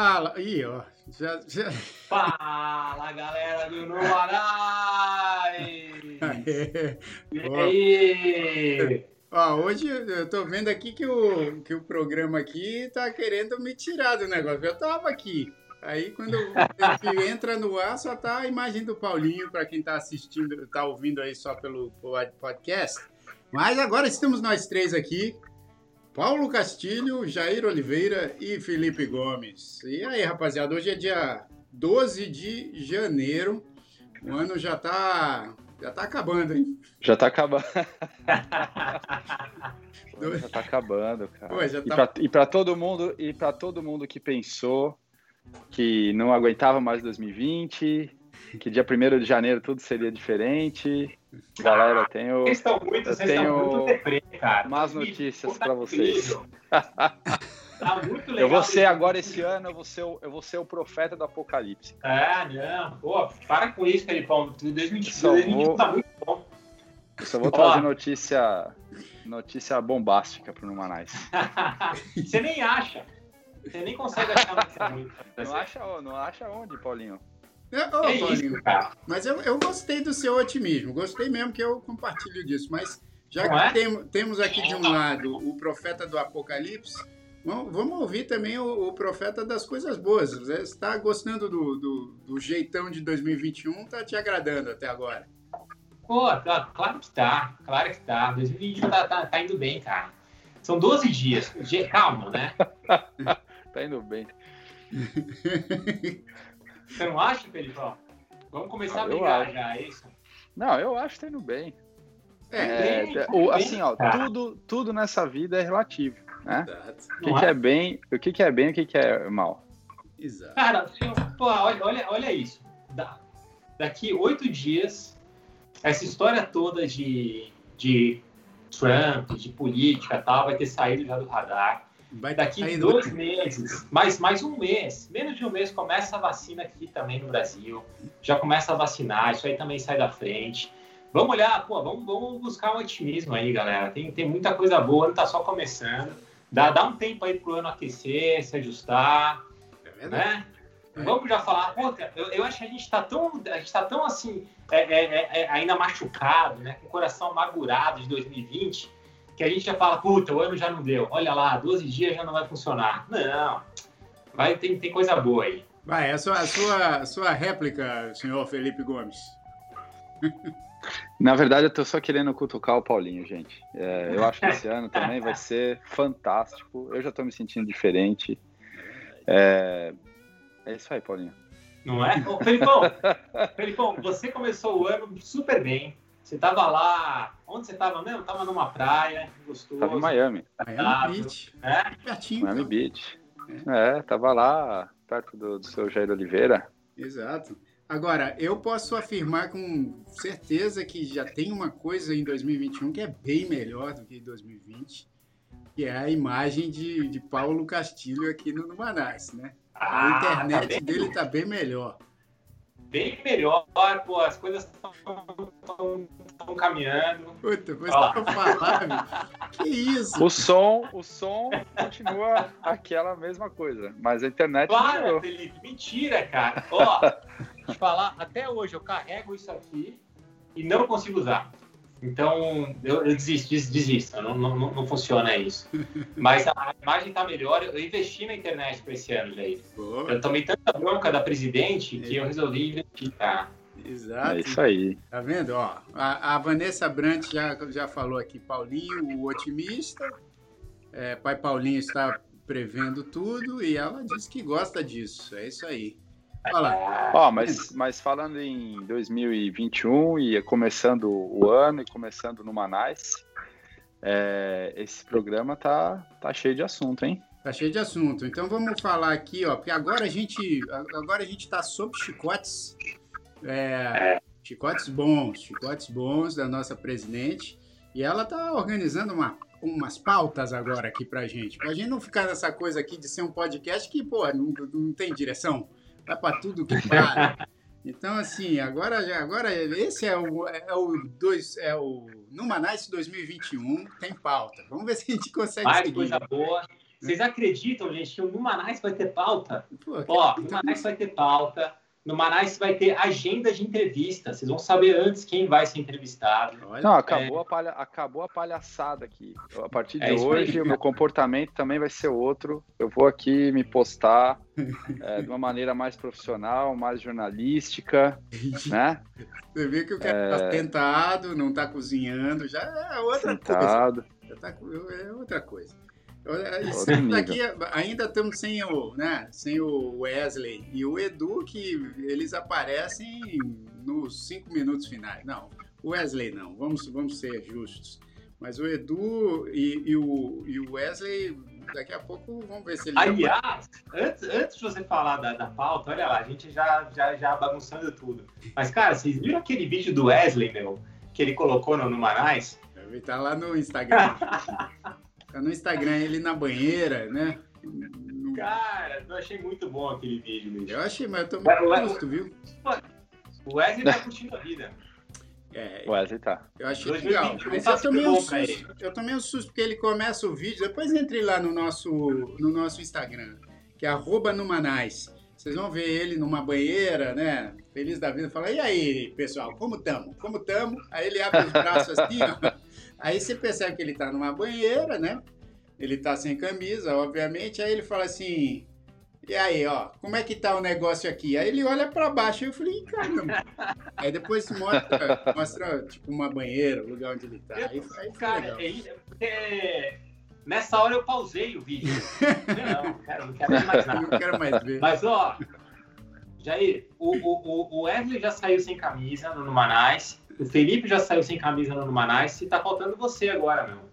Fala, aí, ó. Já, já... Fala, galera do Numarai! e aí? Ó, hoje eu tô vendo aqui que o, que o programa aqui tá querendo me tirar do negócio. Eu tava aqui. Aí quando entra no ar, só tá a imagem do Paulinho, para quem tá assistindo, tá ouvindo aí só pelo podcast. Mas agora estamos nós três aqui. Paulo Castilho, Jair Oliveira e Felipe Gomes. E aí, rapaziada, hoje é dia 12 de janeiro. O ano já tá, já tá acabando, hein? Já tá acabando. já tá acabando, cara. Pô, tá... E para todo mundo, e para todo mundo que pensou que não aguentava mais 2020, que dia 1 de janeiro tudo seria diferente. Galera, tenho. Vocês estão muito, vocês tenho estão muito deprê, cara. Más notícias para vocês. Tá muito legal. Eu vou ser agora esse ano, eu vou ser, o, eu vou ser o profeta do apocalipse. É, não. Pô, para com isso, Felipão. 2020, 2021 vou... tá muito bom. Eu só vou trazer notícia, notícia bombástica pro Numanais. Você nem acha. Você nem consegue achar notícia ruim. Não acha, não acha onde, Paulinho? É, oh, é Paulinho, isso, cara. Mas eu, eu gostei do seu otimismo. Gostei mesmo que eu compartilho disso. Mas já não que é? tem, temos aqui de um lado o profeta do Apocalipse, vamos, vamos ouvir também o, o, profeta das coisas boas. Você está gostando do, do, do, jeitão de 2021? Está te agradando até agora? Pô, claro que tá. Claro que tá. 2021 tá, tá, tá indo bem, cara. São 12 dias. Calma, né? tá indo bem. Você não acha, Felipão? Vamos começar a brigar já, é isso? Não, eu acho que tá indo bem. É, é, o, assim, ó, tudo, tudo nessa vida é relativo, né? O que, que é? é bem, o que, que é bem e o que, que é mal. Exato. Cara, pô, olha, olha, olha isso. Da, daqui oito dias, essa história toda de, de Trump, de política e tal, vai ter saído já do radar. Vai Daqui dois do... meses, mais, mais um mês, menos de um mês, começa a vacina aqui também no Brasil. Já começa a vacinar, isso aí também sai da frente. Vamos olhar, pô, vamos, vamos buscar um otimismo aí, galera. Tem, tem muita coisa boa, não tá só começando. Dá, dá um tempo aí pro ano aquecer, se ajustar. É né? É. Vamos já falar, pô, eu, eu acho que a gente tá tão, a gente tá tão assim, é, é, é, é ainda machucado, né? Com o coração amargurado de 2020 que a gente já fala, puta, o ano já não deu. Olha lá, 12 dias já não vai funcionar. Não, vai, tem, tem coisa boa aí. Vai, a sua, a sua, a sua réplica, senhor Felipe Gomes. Na verdade, eu tô só querendo cutucar o Paulinho, gente. É, eu acho que esse ano também vai ser fantástico. Eu já tô me sentindo diferente. É, é isso aí, Paulinho. Não é? Ô, Felipão, Felipão, você começou o ano super bem. Você tava lá. Onde você tava mesmo? Tava numa praia, gostoso. Tava em Miami. Miami Beach. É? Pertinho. Miami então. Beach. É. é, tava lá perto do, do seu Jair Oliveira. Exato. Agora, eu posso afirmar com certeza que já tem uma coisa em 2021 que é bem melhor do que em 2020, que é a imagem de, de Paulo Castilho aqui no Manaus, né? A ah, internet tá dele tá bem melhor bem melhor, pô, as coisas estão caminhando. Puta, coisa pra falar, Que isso? O som, o som continua aquela mesma coisa, mas a internet Claro, melhorou. Felipe, mentira, cara. Ó, te falar, até hoje eu carrego isso aqui e não consigo usar. Então, eu, eu desisto, desisto não, não, não, funciona isso. Mas a imagem está melhor. Eu investi na internet para esse ano, Jair. Boa. Eu tomei tanta bronca da presidente que eu resolvi investir, tá? Exato. É isso aí. Tá vendo? Ó, a, a Vanessa Brant já, já falou aqui, Paulinho, o otimista. É, pai Paulinho está prevendo tudo e ela diz que gosta disso. É isso aí. Ó, mas, mas falando em 2021 e começando o ano e começando no Manais, é, esse programa tá, tá cheio de assunto, hein? Tá cheio de assunto. Então vamos falar aqui, ó, porque agora a gente agora a gente tá sob chicotes, é, chicotes bons, chicotes bons da nossa presidente e ela tá organizando uma umas pautas agora aqui pra gente, pra gente não ficar nessa coisa aqui de ser um podcast que, pô, não, não tem direção vai para tudo que para. Então, assim, agora, agora esse é o, é o, dois, é o Numanice 2021, tem pauta. Vamos ver se a gente consegue Mais seguir. coisa boa. Vocês acreditam, gente, que o Numanais vai ter pauta? Pô, Ó, o Numanais vai ter pauta. No Manais vai ter agenda de entrevista. Vocês vão saber antes quem vai ser entrevistado. Não, acabou, é... a, palha... acabou a palhaçada aqui. A partir de é hoje, o meu comportamento também vai ser outro. Eu vou aqui me postar é, de uma maneira mais profissional, mais jornalística, né? Você vê que o cara está é... tentado, não está cozinhando, já é outra Sentado. coisa. Já tá... É outra coisa. Isso daqui ainda estamos sem o, né, sem o Wesley e o Edu, que eles aparecem nos cinco minutos finais. Não, o Wesley não, vamos, vamos ser justos. Mas o Edu e, e, o, e o Wesley, daqui a pouco, vamos ver se ele. Aliás, antes, antes de você falar da, da pauta, olha lá, a gente já, já, já bagunçando tudo. Mas, cara, vocês viram aquele vídeo do Wesley, meu, que ele colocou no, no Manais? Ele tá lá no Instagram. Tá no Instagram ele na banheira, né? No... Cara, eu achei muito bom aquele vídeo, mesmo. Eu achei, mas eu tô muito custo, viu? O Wesley tá curtindo a vida. É, o Wesley tá. Eu achei legal. Mas eu tomei, um susto, eu tomei um susto porque ele começa o vídeo. Depois entre lá no nosso, no nosso Instagram, que é arroba Numanais. Vocês vão ver ele numa banheira, né? Feliz da vida. Fala, e aí, pessoal, como tamo? Como tamo? Aí ele abre os braços assim, ó. Aí você percebe que ele tá numa banheira, né? Ele tá sem camisa, obviamente. Aí ele fala assim: E aí, ó, como é que tá o negócio aqui? Aí ele olha para baixo e eu falei: Caramba. aí depois mostra, mostra, tipo, uma banheira, o lugar onde ele tá. Aí, aí cara, é, nessa hora eu pausei o vídeo. não, cara, não quero mais nada. Não quero mais ver. Mas, ó, Jair, o, o, o Wesley já saiu sem camisa no Manais. O Felipe já saiu sem camisa no Manais e tá faltando você agora, meu.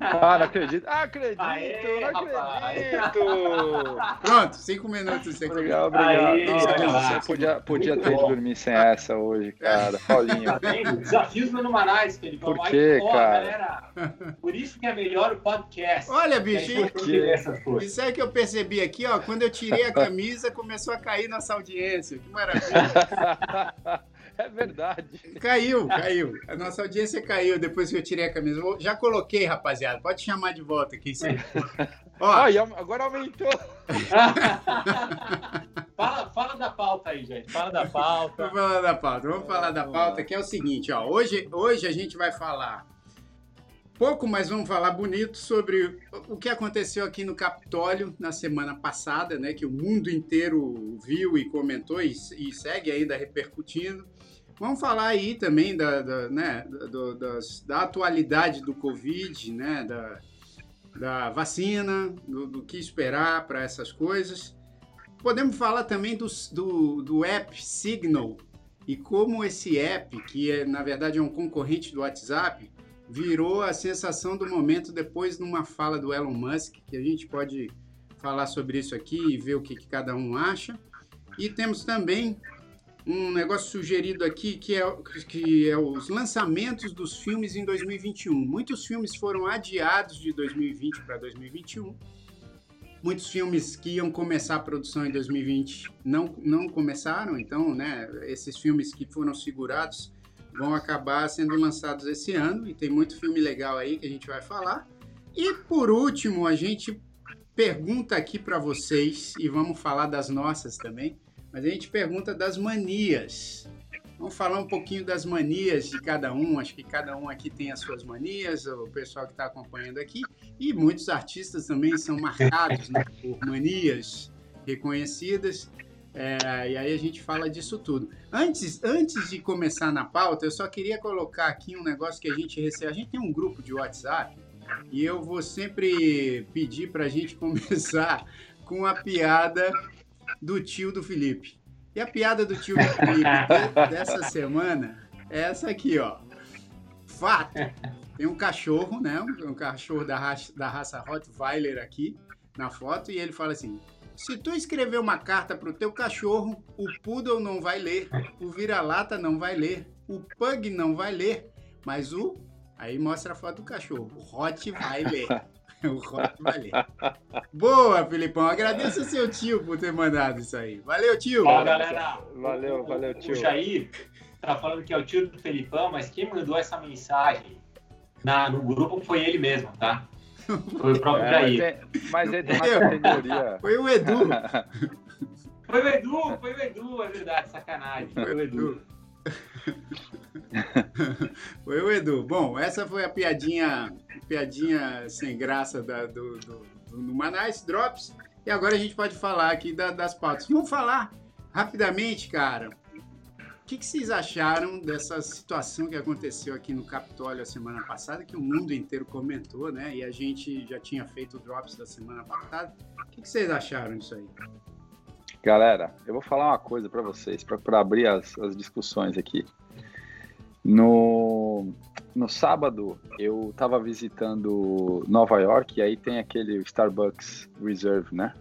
Ah, não acredito. Ah, acredito, Aê, não acredito. Pronto, cinco minutos. Cinco obrigado, obrigado. Aê, Nossa, você podia, podia ter bom. dormir sem essa hoje, cara. Paulinho. Tá Desafios no Numanais, Felipe. Por quê, Aí, cara? Galera, por isso que é melhor o podcast. Olha, bicho, isso é que eu percebi aqui, ó. Quando eu tirei a camisa, começou a cair nossa audiência. Que maravilha. É verdade. Caiu, caiu. A nossa audiência caiu depois que eu tirei a camisa. Já coloquei, rapaziada. Pode chamar de volta aqui. Ó, agora aumentou. fala, fala da pauta aí, gente. Fala da pauta. Vamos falar da pauta. Vamos falar da pauta, que é o seguinte, ó. Hoje, hoje a gente vai falar pouco, mas vamos falar bonito sobre o que aconteceu aqui no Capitólio na semana passada, né? Que o mundo inteiro viu e comentou e, e segue ainda repercutindo. Vamos falar aí também da, da, né, da atualidade do Covid, né, da, da vacina, do, do que esperar para essas coisas. Podemos falar também do, do, do app Signal e como esse app, que é, na verdade é um concorrente do WhatsApp, virou a sensação do momento depois numa fala do Elon Musk, que a gente pode falar sobre isso aqui e ver o que, que cada um acha. E temos também um negócio sugerido aqui que é, que é os lançamentos dos filmes em 2021. Muitos filmes foram adiados de 2020 para 2021. Muitos filmes que iam começar a produção em 2020 não, não começaram, então, né, esses filmes que foram segurados vão acabar sendo lançados esse ano e tem muito filme legal aí que a gente vai falar. E por último, a gente pergunta aqui para vocês e vamos falar das nossas também mas a gente pergunta das manias. Vamos falar um pouquinho das manias de cada um. Acho que cada um aqui tem as suas manias, o pessoal que está acompanhando aqui. E muitos artistas também são marcados né, por manias reconhecidas. É, e aí a gente fala disso tudo. Antes, antes de começar na pauta, eu só queria colocar aqui um negócio que a gente recebe. A gente tem um grupo de WhatsApp e eu vou sempre pedir para a gente começar com a piada do tio do Felipe. E a piada do tio do Felipe dessa semana é essa aqui, ó. Fato. Tem um cachorro, né? Um, cachorro da raça, da raça Rottweiler aqui na foto e ele fala assim: se tu escrever uma carta pro teu cachorro, o poodle não vai ler, o vira-lata não vai ler, o pug não vai ler, mas o aí mostra a foto do cachorro, o Hot vai ler. o Rock valeu. Boa, Filipão. Agradeço ao seu tio por ter mandado isso aí. Valeu, tio. Ó, galera. Valeu, valeu, tio. O Jair tá falando que é o tio do Felipão, mas quem mandou essa mensagem na, no grupo foi ele mesmo, tá? Foi o próprio é, Jair. Mas ele tem uma categoria. Foi o Edu. foi o Edu, foi o Edu, é verdade, sacanagem. Foi o Edu. foi o Edu. Bom, essa foi a piadinha, piadinha sem graça da, do, do, do Manais Drops. E agora a gente pode falar aqui da, das pautas. Vamos falar rapidamente, cara. O que, que, vocês acharam dessa situação que aconteceu aqui no Capitólio a semana passada, que o mundo inteiro comentou, né? E a gente já tinha feito o Drops da semana passada. O que, que vocês acharam disso aí? Galera, eu vou falar uma coisa para vocês, para abrir as, as discussões aqui. No, no sábado, eu estava visitando Nova York e aí tem aquele Starbucks Reserve, né?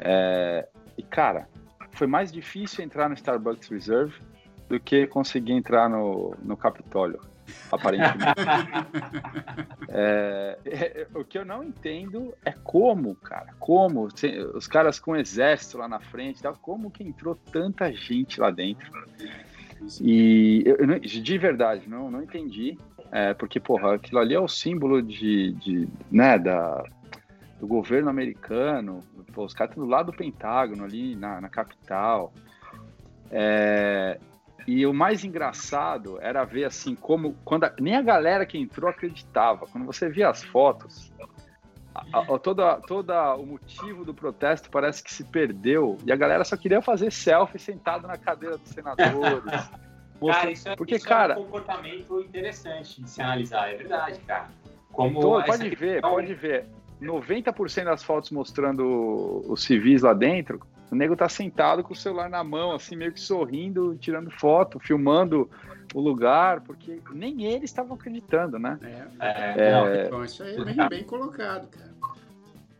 É, e, cara, foi mais difícil entrar no Starbucks Reserve do que conseguir entrar no, no Capitólio, aparentemente. é, é, o que eu não entendo é como, cara, como os caras com exército lá na frente, como que entrou tanta gente lá dentro. E eu, eu, de verdade, não, não entendi. É, porque, porra, aquilo ali é o símbolo de, de né, da, do governo americano. Pô, os caras estão do lado do Pentágono, ali na, na capital. É, e o mais engraçado era ver assim como quando a, nem a galera que entrou acreditava. Quando você via as fotos, a, a, toda, toda o motivo do protesto parece que se perdeu e a galera só queria fazer selfie sentado na cadeira dos senadores. cara, isso é, porque, isso cara, é um comportamento interessante de se analisar, é verdade, cara. Como então, pode ver, pode ver. 90% das fotos mostrando os civis lá dentro, o nego tá sentado com o celular na mão, assim, meio que sorrindo, tirando foto, filmando o lugar, porque nem eles estavam acreditando, né? É, é, é... Então, isso aí é bem, bem colocado, cara.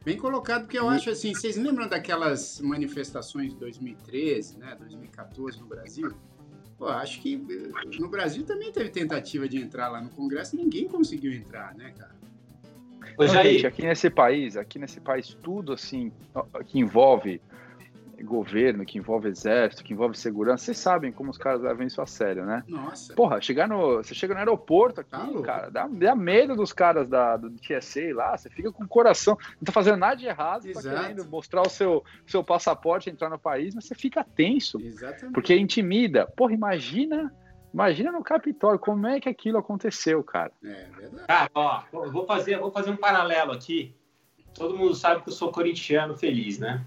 Bem colocado, porque eu acho assim, vocês lembram daquelas manifestações de 2013, né, 2014 no Brasil? Pô, acho que eh, no Brasil também teve tentativa de entrar lá no Congresso, ninguém conseguiu entrar, né, cara? Pois gente, aqui nesse país, aqui nesse país, tudo assim que envolve governo, que envolve exército, que envolve segurança, vocês sabem como os caras levam isso a sério, né? Nossa. Porra, chegar no. Você chega no aeroporto aqui, tá cara, dá, dá, medo dos caras da, do TSA lá, você fica com o coração, não tá fazendo nada de errado, Exato. tá querendo mostrar o seu, seu passaporte, entrar no país, mas você fica tenso. Exatamente. Porque intimida. Porra, imagina. Imagina no Capitólio, como é que aquilo aconteceu, cara? É verdade. Cara, ó, vou fazer, vou fazer um paralelo aqui. Todo mundo sabe que eu sou corintiano feliz, né?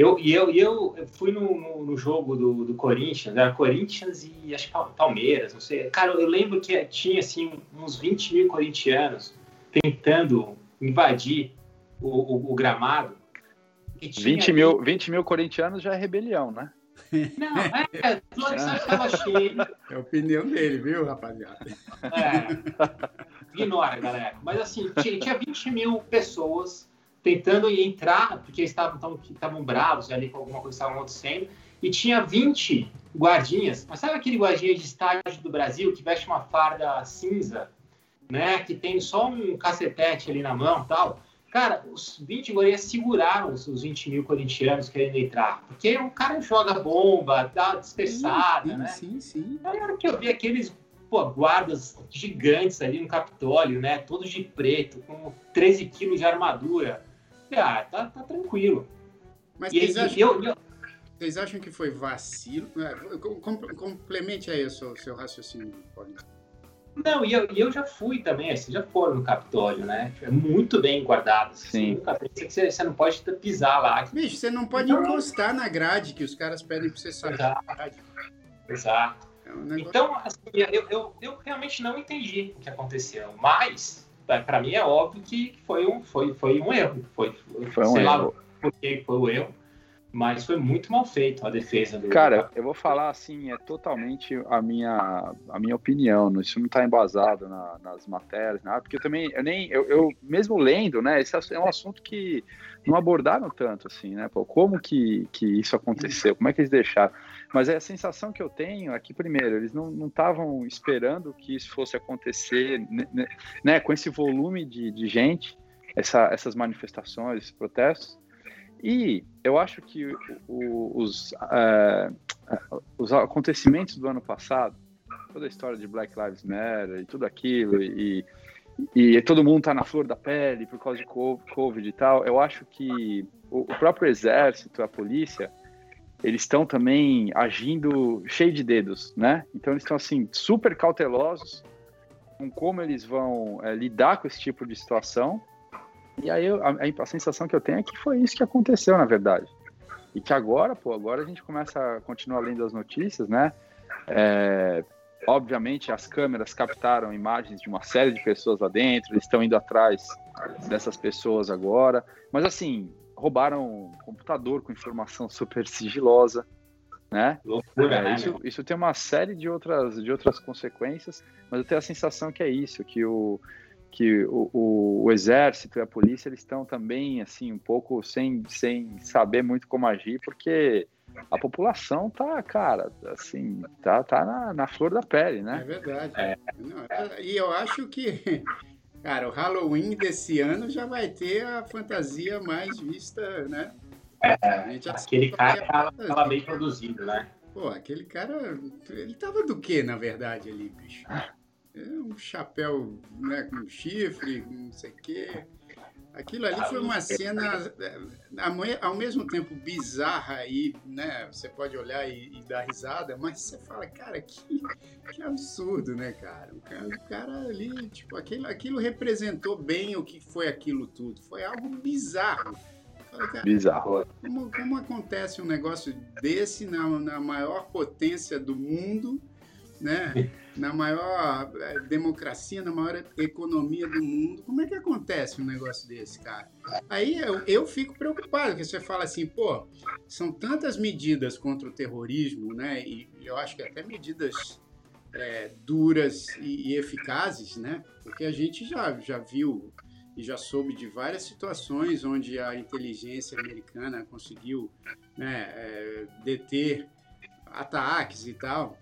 Eu, e eu, eu fui no, no, no, jogo do, do Corinthians, era Corinthians e acho que Palmeiras, não sei. Cara, eu lembro que tinha assim, uns 20 mil corintianos tentando invadir o, o, o gramado. 20 mil, 20 mil corintianos já é rebelião, né? Não, é, é, estava cheio. É a opinião dele, viu, rapaziada? É, ignora, galera. Mas assim, tinha, tinha 20 mil pessoas tentando entrar, porque estavam estavam bravos ali com alguma coisa que estava acontecendo, e tinha 20 guardinhas. Mas sabe aquele guardinha de estágio do Brasil que veste uma farda cinza, né? Que tem só um cacetete ali na mão tal? Cara, os 20 guardinhas seguraram os 20 mil corintianos querendo entrar. Porque o cara joga bomba, dá dispersada, sim, né? Sim, sim. Aí, na hora que eu vi aqueles pô, guardas gigantes ali no Capitólio, né? Todos de preto, com 13 quilos de armadura ah, tá, tá tranquilo. Mas e, vocês, acham, eu, eu... vocês acham que foi vacilo? É, complemente aí o seu, seu raciocínio, Paulinho. Não, e eu, eu já fui também, você já foi no Capitólio, né? É muito bem guardado. Sim. Pensei que você, você, não pode pisar lá. Bicho, você não pode então, encostar na grade que os caras pedem pra você sair. Exato. Exato. É um então, assim, eu, eu, eu realmente não entendi o que aconteceu, mas para mim é óbvio que foi um, foi, foi um erro. Foi, foi um sei erro. lá porque foi o erro, mas foi muito mal feito a defesa do. Cara, eu vou falar assim, é totalmente a minha, a minha opinião. Isso não está embasado na, nas matérias, nada, porque eu também, eu nem, eu, eu, mesmo lendo, né? Esse é um assunto que não abordaram tanto, assim, né? Pô, como que, que isso aconteceu? Como é que eles deixaram? Mas é a sensação que eu tenho é que, primeiro, eles não estavam esperando que isso fosse acontecer, né, né, né, com esse volume de, de gente, essa, essas manifestações, esses protestos. E eu acho que o, os, uh, os acontecimentos do ano passado, toda a história de Black Lives Matter e tudo aquilo, e, e todo mundo está na flor da pele por causa de Covid e tal. Eu acho que o, o próprio exército, a polícia, eles estão também agindo cheio de dedos, né? Então eles estão assim super cautelosos com como eles vão é, lidar com esse tipo de situação. E aí eu, a, a, sensação que eu tenho é que foi isso que aconteceu, na verdade. E que agora, pô, agora a gente começa a continuar lendo as notícias, né? É, obviamente as câmeras captaram imagens de uma série de pessoas lá dentro, eles estão indo atrás dessas pessoas agora. Mas assim, roubaram um computador com informação super sigilosa, né? Loucura, é, né? Isso, isso tem uma série de outras, de outras consequências, mas eu tenho a sensação que é isso, que o que o, o, o, exército e a polícia eles estão também assim um pouco sem, sem saber muito como agir porque a população tá cara assim tá, tá na, na flor da pele né é verdade é. Não, é, e eu acho que cara o Halloween desse ano já vai ter a fantasia mais vista né? É, aquele cara tava, tava bem produzido né? Pô aquele cara ele tava do que na verdade ali bicho? É um chapéu né, com chifre, não sei o quê. Aquilo ali foi uma cena, é, ao mesmo tempo bizarra e, né, você pode olhar e, e, dar risada, mas você fala, cara, que, que absurdo, né, cara? O, cara? o cara, ali, tipo, aquilo, aquilo representou bem o que foi aquilo tudo. Foi algo bizarro. Fala, cara, bizarro. Como, como acontece um negócio desse na, na maior potência do mundo né? na maior eh, democracia, na maior economia do mundo. Como é que acontece um negócio desse, cara? Aí eu, eu fico preocupado, porque você fala assim, pô, são tantas medidas contra o terrorismo, né? E eu acho que até medidas é, duras e, e, eficazes, né? Porque a gente já, já viu e já soube de várias situações onde a inteligência americana conseguiu né, é, deter ataques e tal.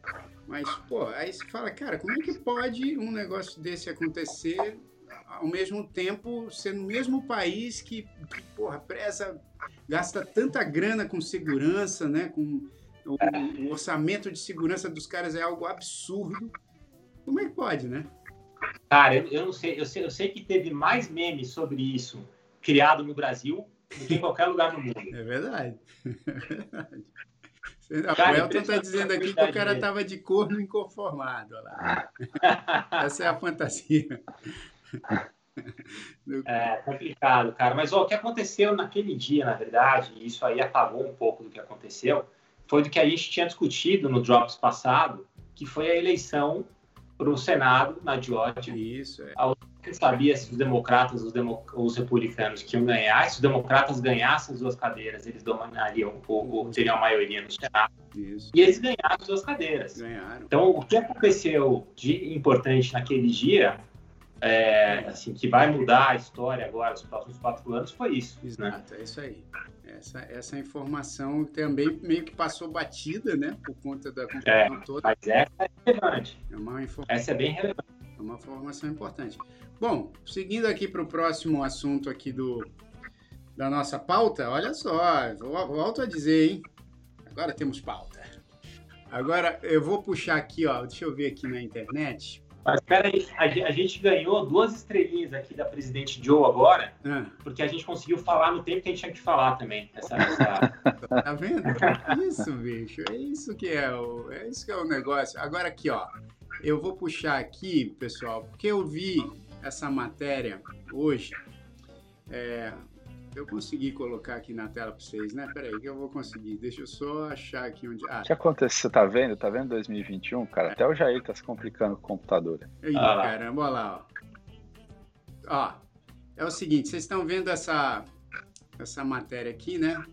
Mas, pô, aí você fala, cara, como é que pode um negócio desse acontecer ao mesmo tempo ser no mesmo país que, que porra, preza, gasta tanta grana com segurança, né? Com o, o, orçamento de segurança dos caras é algo absurdo. Como é que pode, né? Cara, eu, eu não sei eu, sei, eu sei que teve mais memes sobre isso criado no Brasil do que em qualquer lugar do mundo. É verdade. É verdade. O Elton está dizendo aqui que o cara estava de corno inconformado. Lá. Essa é a fantasia. É complicado, cara. Mas ó, o que aconteceu naquele dia, na verdade, e isso aí apagou um pouco do que aconteceu, foi do que a gente tinha discutido no Drops passado, que foi a eleição para o Senado na Georgia. Isso, é. A sabia se os democratas os, demo, os republicanos que iam ganhar. Se os democratas ganhassem as duas cadeiras, eles dominariam ou, ou teriam a maioria no Senado. Isso. E eles ganharam as duas cadeiras. Ganharam. Então, o que aconteceu de importante naquele dia, é, assim, que vai mudar a história agora dos próximos quatro anos, foi isso. Né? Exato, né? é isso aí. Essa, essa informação também meio que passou batida, né? Por conta da confusão é, toda. Mas essa é relevante. É uma informação. Essa é bem relevante. É uma informação importante. Bom, seguindo aqui para o próximo assunto aqui do, da nossa pauta, olha só, volto a dizer, hein? Agora temos pauta. Agora eu vou puxar aqui, ó, deixa eu ver aqui na internet. Mas peraí, a, a gente ganhou duas estrelinhas aqui da presidente Joe agora, ah. porque a gente conseguiu falar no tempo que a gente tinha que falar também. Essa, essa... Tá vendo? Isso, bicho, é isso que é o, é isso que é o negócio. Agora aqui, ó, eu vou puxar aqui, pessoal, porque eu vi essa matéria hoje. É, eu consegui colocar aqui na tela para vocês, né? Peraí, que eu vou conseguir. Deixa eu só achar aqui onde. Ah. O que acontece? Você tá vendo? Tá vendo 2021, cara? É. Até o Jair tá se complicando com o computador. Ih, ah, caramba, olha lá, ó. Ó, é o seguinte, vocês estão vendo essa, essa matéria aqui, né?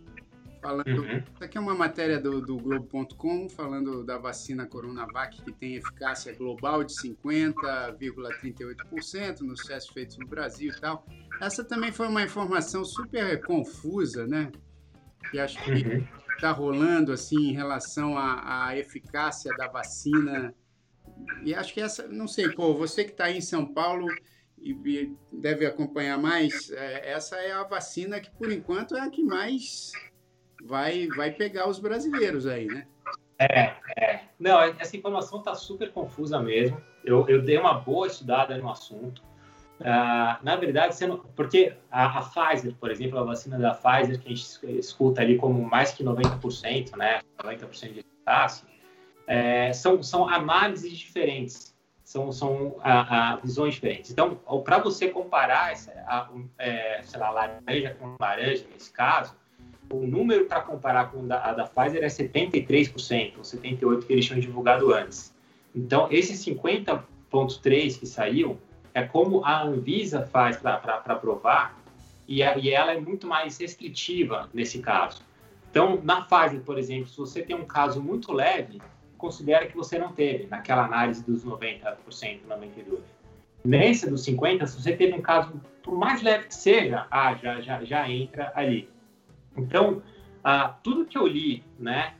Falando, uhum. Isso aqui é uma matéria do, do Globo.com falando da vacina Coronavac que tem eficácia global de 50,38% nos testes feitos no Brasil e tal. Essa também foi uma informação super confusa, né? Que acho que está uhum. rolando assim em relação à, à eficácia da vacina. E acho que essa, não sei, pô, você que está aí em São Paulo e, e deve acompanhar mais, é, essa é a vacina que por enquanto é a que mais vai, vai pegar os brasileiros aí, né? É, é. Não, essa informação está super confusa mesmo. Eu, eu dei uma boa estudada no assunto. Uh, na verdade, não, porque a, a, Pfizer, por exemplo, a vacina da Pfizer, que a gente escuta ali como mais que 90%, né, 90% de eficácia, é, são, são análises diferentes, são, são a, a visões diferentes. Então, para você comparar, essa, a, é, sei lá, laranja com laranja, nesse caso, o número para comparar com a da Pfizer é 73%, ou 78% que eles tinham divulgado antes. Então, esse 50,3% que saiu, é como a Anvisa faz para provar, e, a, e ela é muito mais restritiva nesse caso. Então, na Pfizer, por exemplo, se você tem um caso muito leve, considera que você não teve, naquela análise dos 90%, 92%. Nesse dos 50%, se você teve um caso, por mais leve que seja, ah, já, já, já entra ali. Então, ah, tudo que eu li, né,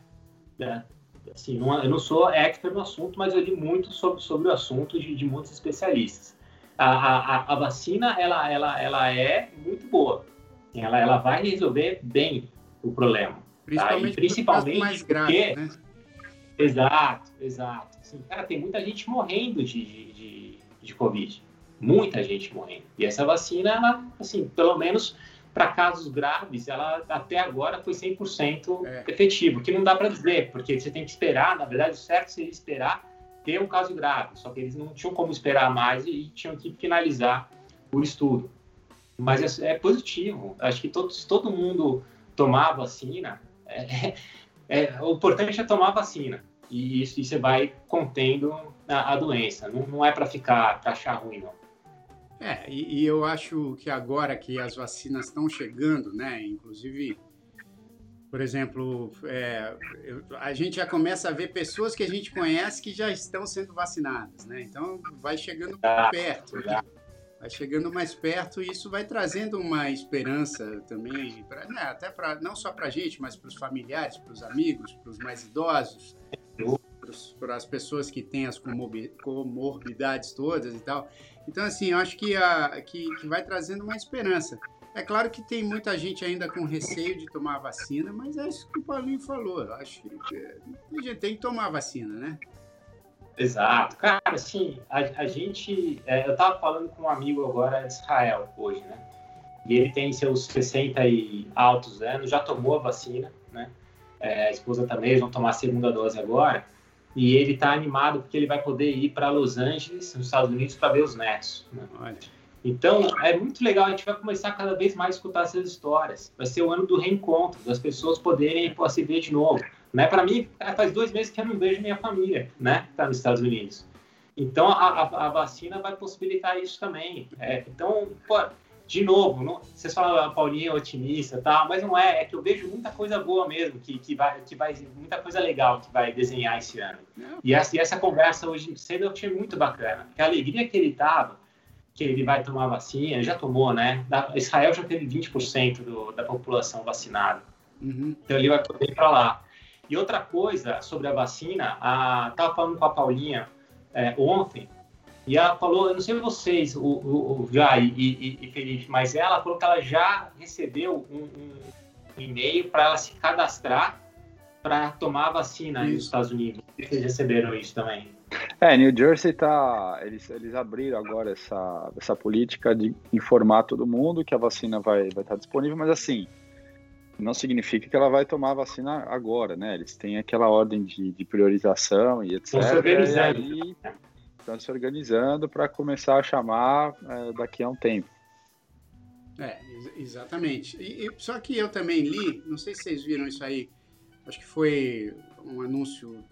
assim, não, eu não sou expert no assunto, mas eu li muito sobre, sobre o assunto de, de muitos especialistas a, a, a vacina ela, ela, ela é muito boa. Ela, ela vai resolver bem o problema. Principalmente, tá? principalmente mais grave, porque... né? Exato, exato. Assim, cara, tem muita gente morrendo de, de, de, de, Covid. Muita gente morrendo. E essa vacina, ela, assim, pelo menos para casos graves, ela até agora foi 100% é. efetiva, que não dá para dizer, porque você tem que esperar, na verdade, o certo seria esperar ter um caso grave, só que eles não tinham como esperar mais e, e tinham que finalizar o estudo. Mas é, é positivo. Acho que todo, se todo mundo tomar a vacina, é, é, o importante é tomar a vacina. E isso, você vai contendo a, a doença. Não, não é para ficar, para achar ruim, não. É, e, e, eu acho que agora que as vacinas estão chegando, né, inclusive por exemplo, é, a gente já começa a ver pessoas que a gente conhece que já estão sendo vacinadas, né? Então vai chegando ah, perto, né? vai chegando mais perto e isso vai trazendo uma esperança também, pra, né, até para não só para a gente, mas para os familiares, para os amigos, para os mais idosos, para as pessoas que têm as comorbidades todas e tal. Então, assim, eu acho que, a, que, que vai trazendo uma esperança. É claro que tem muita gente ainda com receio de tomar a vacina, mas é isso que o Paulinho falou. Eu acho que a gente tem que tomar a vacina, né? Exato. Cara, assim, a, a gente. É, eu estava falando com um amigo agora de Israel hoje, né? E ele tem seus 60 e altos anos, já tomou a vacina, né? É, a esposa também, eles vão tomar a segunda dose agora. E ele está animado porque ele vai poder ir para Los Angeles, nos Estados Unidos, para ver os netos. Né? Então, é muito legal, a gente vai começar cada vez mais a escutar essas histórias. Vai ser o ano do reencontro, das pessoas poderem pô, se ver de novo. Né? Para mim, faz dois meses que eu não vejo minha família, né? Que está nos Estados Unidos. Então, a, a, a, vacina vai possibilitar isso também. É, então, pô, de novo, não, vocês falam, a ah, Paulinha é otimista, tá? mas não é, é que eu vejo muita coisa boa mesmo, que, que, vai, que vai, muita coisa legal que vai desenhar esse ano. E essa, e essa conversa hoje cedo eu achei muito bacana. A alegria que ele tava, que ele vai tomar vacina, já tomou, né? Da, Israel já teve 20% do, da população vacinada. Uhum. Então ele vai poder ir para lá. E outra coisa sobre a vacina, a, tava falando com a Paulinha é, ontem, e ela falou, eu não sei vocês, o, o, o Jai e, e, e, Felipe, mas ela falou que ela já recebeu um, um e-mail para ela se cadastrar para tomar a vacina nos Estados Unidos. Vocês receberam isso também? É, New Jersey tá. Eles, eles abriram agora essa, essa política de informar todo mundo que a vacina vai estar vai estar disponível, mas assim, não significa que ela vai tomar a vacina agora, né? Eles têm aquela ordem de, de priorização e etc. Estão se organizando. E estão se organizando para começar a chamar é, daqui a um tempo. É, exatamente. E, e, só que eu também li, não sei se vocês viram isso aí, acho que foi um anúncio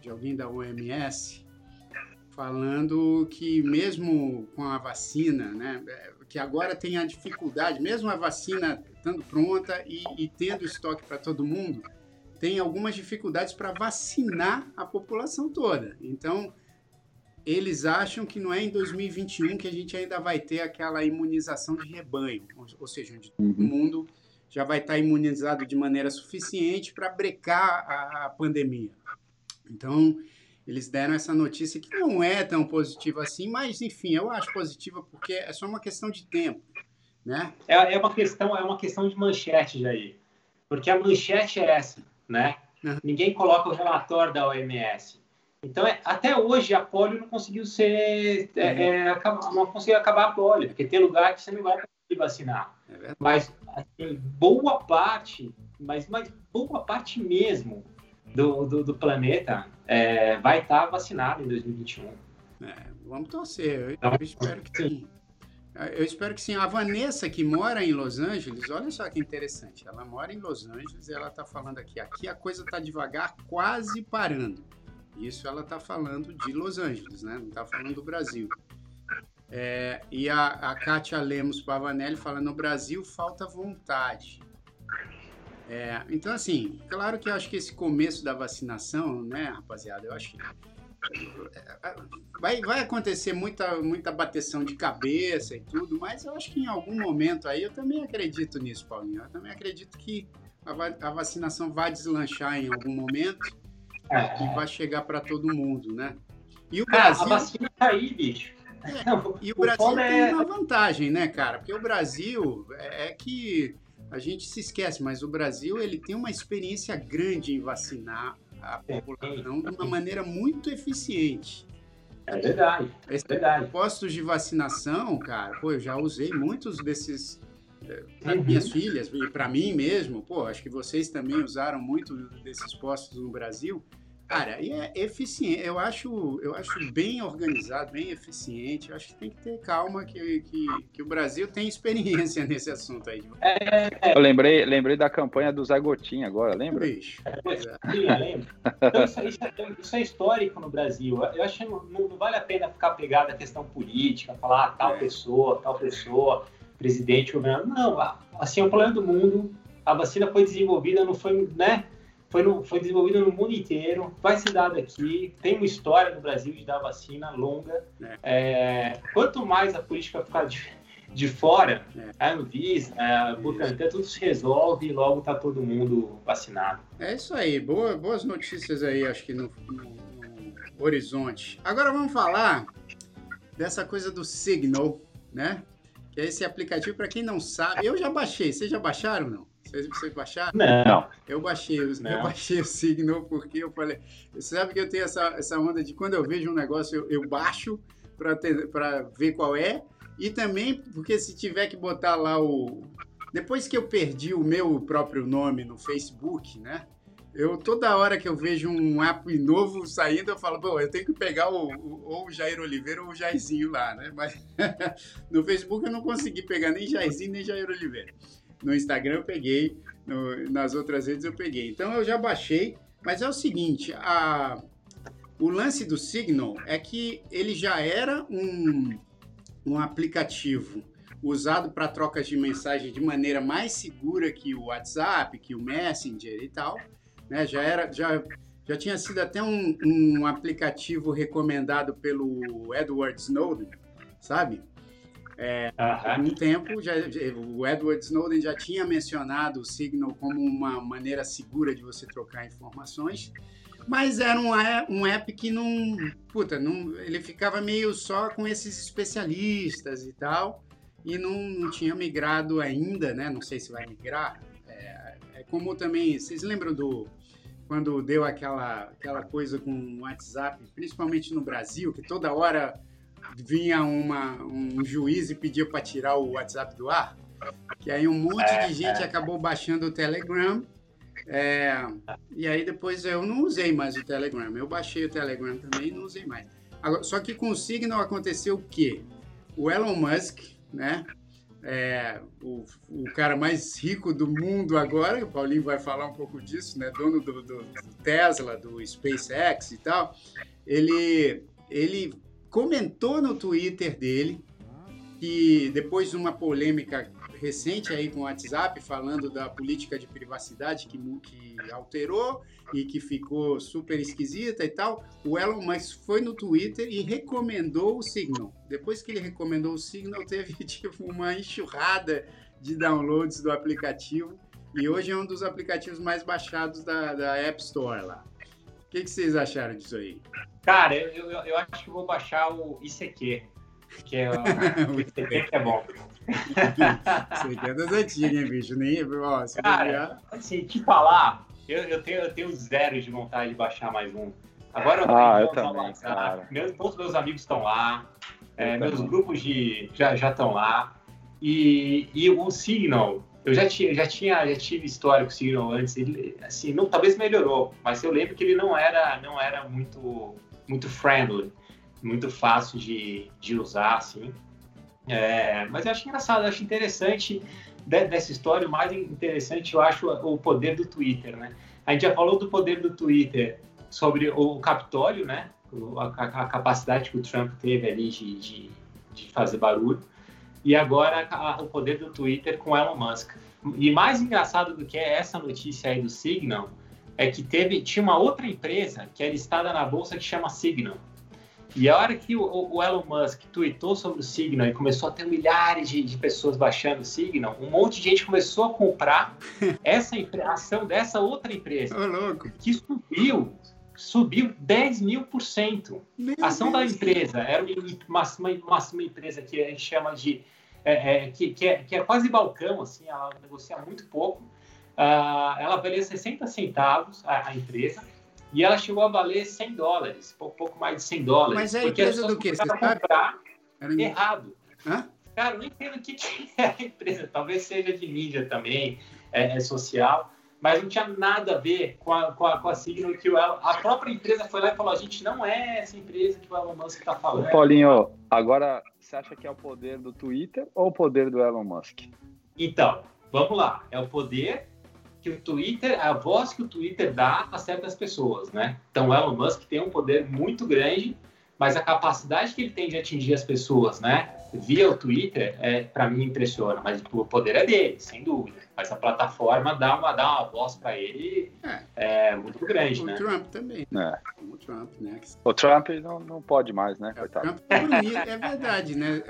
de alguém da OMS falando que mesmo com a vacina, né, que agora tem a dificuldade, mesmo a vacina estando pronta e, e tendo estoque para todo mundo, tem algumas dificuldades para vacinar a população toda. Então, eles acham que não é em 2021 que a gente ainda vai ter aquela imunização de rebanho, ou seja, onde todo uhum. mundo já vai estar imunizado de maneira suficiente para brecar a, a pandemia. Então, eles deram essa notícia que não é tão positiva assim, mas enfim, eu acho positiva porque é só uma questão de tempo, né? É, é uma questão, é uma questão de manchete, Jair. Porque a manchete é essa, né? Uhum. Ninguém coloca o relatório da OMS. Então, é, até hoje, a polio não conseguiu ser. É, é, não conseguiu acabar a polio, porque tem lugar que você não vai conseguir vacinar. É mas, assim, boa parte, mas, mas boa parte mesmo do, do, do planeta é, vai estar vacinado em 2021. É, vamos torcer, eu, eu espero que sim. Eu espero que sim. A Vanessa, que mora em Los Angeles, olha só que interessante. Ela mora em Los Angeles e ela está falando aqui. Aqui a coisa está devagar, quase parando. Isso ela está falando de Los Angeles, né? Não está falando do Brasil. É, e a, a Kátia Lemos Pavanelli fala: no Brasil falta vontade. É, então, assim, claro que eu acho que esse começo da vacinação, né, rapaziada, eu acho que vai, vai acontecer muita, muita bateção de cabeça e tudo, mas eu acho que em algum momento aí eu também acredito nisso, Paulinho. Eu também acredito que a, a vacinação vai deslanchar em algum momento é. e vai chegar para todo mundo, né? E o cara, Brasil. A vacina tá aí, bicho. É, e o, o Brasil tem é... uma vantagem, né, cara? Porque o Brasil é, é que a gente se esquece, mas o Brasil ele tem uma experiência grande em vacinar a população de uma maneira muito eficiente. É verdade, é verdade. Postos de vacinação, cara, pô, eu já usei muitos desses para uhum. minhas filhas e para mim mesmo. Pô, acho que vocês também usaram muito desses postos no Brasil. Cara, e é eficiente. Eu acho, eu acho bem organizado, bem eficiente. Eu acho que tem que ter calma que, que, que o Brasil tem experiência nesse assunto aí. É, eu lembrei, lembrei da campanha do Zé Gotinha agora, lembra? Bicho. É, lembro. Então, isso, isso, é, isso, é, histórico no Brasil. Eu acho que não, não, vale a pena ficar pegado à questão política, falar ah, tal é. pessoa, tal pessoa, presidente, governador. Não, assim, é o plano do mundo. A vacina foi desenvolvida, não foi, né? foi, no, foi desenvolvida no mundo inteiro, vai ser dado aqui, tem uma história no Brasil de dar vacina longa. É. É, quanto mais a política ficar de, de fora, é. a Anvisa, a Butantan, tudo se resolve e logo está todo mundo vacinado. É isso aí, Boa, boas notícias aí, acho que no, no, no horizonte. Agora vamos falar dessa coisa do Signal, né? Que é esse aplicativo, para quem não sabe, eu já baixei, vocês já baixaram não? Vocês, vocês baixaram? Não. Eu baixei, eu, eu baixei o Signal porque eu falei. Você sabe que eu tenho essa, essa onda de quando eu vejo um negócio, eu, eu baixo para ver qual é. E também porque se tiver que botar lá o. Depois que eu perdi o meu próprio nome no Facebook, né? Eu, toda hora que eu vejo um app novo saindo, eu falo, bom, eu tenho que pegar o, o, ou o Jair Oliveira ou o Jairzinho lá, né? Mas no Facebook eu não consegui pegar nem Jairzinho nem Jair Oliveira. No Instagram eu peguei, no, nas outras redes eu peguei. Então eu já baixei, mas é o seguinte, a, o lance do Signal é que ele já era um, um aplicativo usado para trocas de mensagem de maneira mais segura que o WhatsApp, que o Messenger e tal. Né? Já era, já, já tinha sido até um, um aplicativo recomendado pelo Edward Snowden, sabe? É, há um tempo, já, o Edward Snowden já tinha mencionado o Signal como uma maneira segura de você trocar informações, mas era um, um app que não, puta, não, ele ficava meio só com esses especialistas e tal, e não, não tinha migrado ainda, né? Não sei se vai migrar. É, é como também, vocês lembram do quando deu aquela, aquela coisa com o WhatsApp, principalmente no Brasil, que toda hora vinha uma, um juiz e pedia para tirar o WhatsApp do ar, que aí um monte de é, gente é. acabou baixando o Telegram. É, e aí depois eu não usei mais o Telegram. Eu baixei o Telegram também e não usei mais. Agora, só que com o Signal aconteceu o quê? O Elon Musk, né? É, o, o, cara mais rico do mundo agora, o Paulinho vai falar um pouco disso, né? Dono do, do, do Tesla, do SpaceX e tal. Ele, ele comentou no Twitter dele que depois de uma polêmica recente aí com o WhatsApp falando da política de privacidade que, que alterou e que ficou super esquisita e tal, o Elon Musk foi no Twitter e recomendou o Signal. Depois que ele recomendou o Signal, teve tipo uma enxurrada de downloads do aplicativo e hoje é um dos aplicativos mais baixados da, da App Store lá. O que, que vocês acharam disso aí? Cara, eu, eu, eu, acho que vou baixar o ICQ, que é o, ICQ que é bom. ICQ é das antigas, hein, bicho? Nem, ó, Cara, assim, te falar, eu, eu, tenho, eu tenho zero de vontade de baixar mais um. Agora eu, ah, eu também, cara. Meus, todos meus amigos estão lá, é, meus grupos de já já estão lá. E, e o Signal, eu já tinha, já tinha, já tive história com o Signal antes. Ele, assim, não, talvez melhorou, mas eu lembro que ele não era, não era muito, muito friendly, muito fácil de, de usar, assim. É, mas eu acho engraçado, eu acho interessante dessa história. O mais interessante, eu acho, o poder do Twitter, né? A gente já falou do poder do Twitter sobre o Capitólio, né? A, a capacidade que o Trump teve ali de, de, de fazer barulho e agora a, o poder do Twitter com Elon Musk. E mais engraçado do que essa notícia aí do Signal é que teve tinha uma outra empresa que é listada na bolsa que chama Signal. E a hora que o, o Elon Musk tweetou sobre o Signal e começou a ter milhares de, de pessoas baixando o Signal, um monte de gente começou a comprar essa ação dessa outra empresa. Oh, que subiu subiu 10 mil por cento. A ação Deus da empresa era uma, uma, uma, empresa que a gente chama de é, é, que, que, é, que, é, quase balcão, assim, ela negocia muito pouco. Uh, ela valia 60 centavos, a, a, empresa, e ela chegou a valer 100 dólares, pouco, pouco mais de 100 dólares. Mas é a empresa do quê? Você comprar Era... errado. Hã? Cara, não entendo o que, que é a empresa. Talvez seja de mídia também, é, é social mas não tinha nada a ver com a, com a, com a Signal, que o Elon, a própria empresa foi lá e falou, a gente não é essa empresa que o Elon Musk está falando. Paulinho, agora você acha que é o poder do Twitter ou o poder do Elon Musk? Então, vamos lá, é o poder que o Twitter, a voz que o Twitter dá a certas pessoas, né? Então, o Elon Musk tem um poder muito grande, mas a capacidade que ele tem de atingir as pessoas, né? Via o Twitter, é, para mim impressiona, mas o poder é dele, sem dúvida. Mas a plataforma dá uma, dá uma voz para ele é. é. muito grande, o né? O Trump também. É. O Trump, né? O Trump não, não pode mais, né, é, coitado? O Trump é banido, é verdade, né?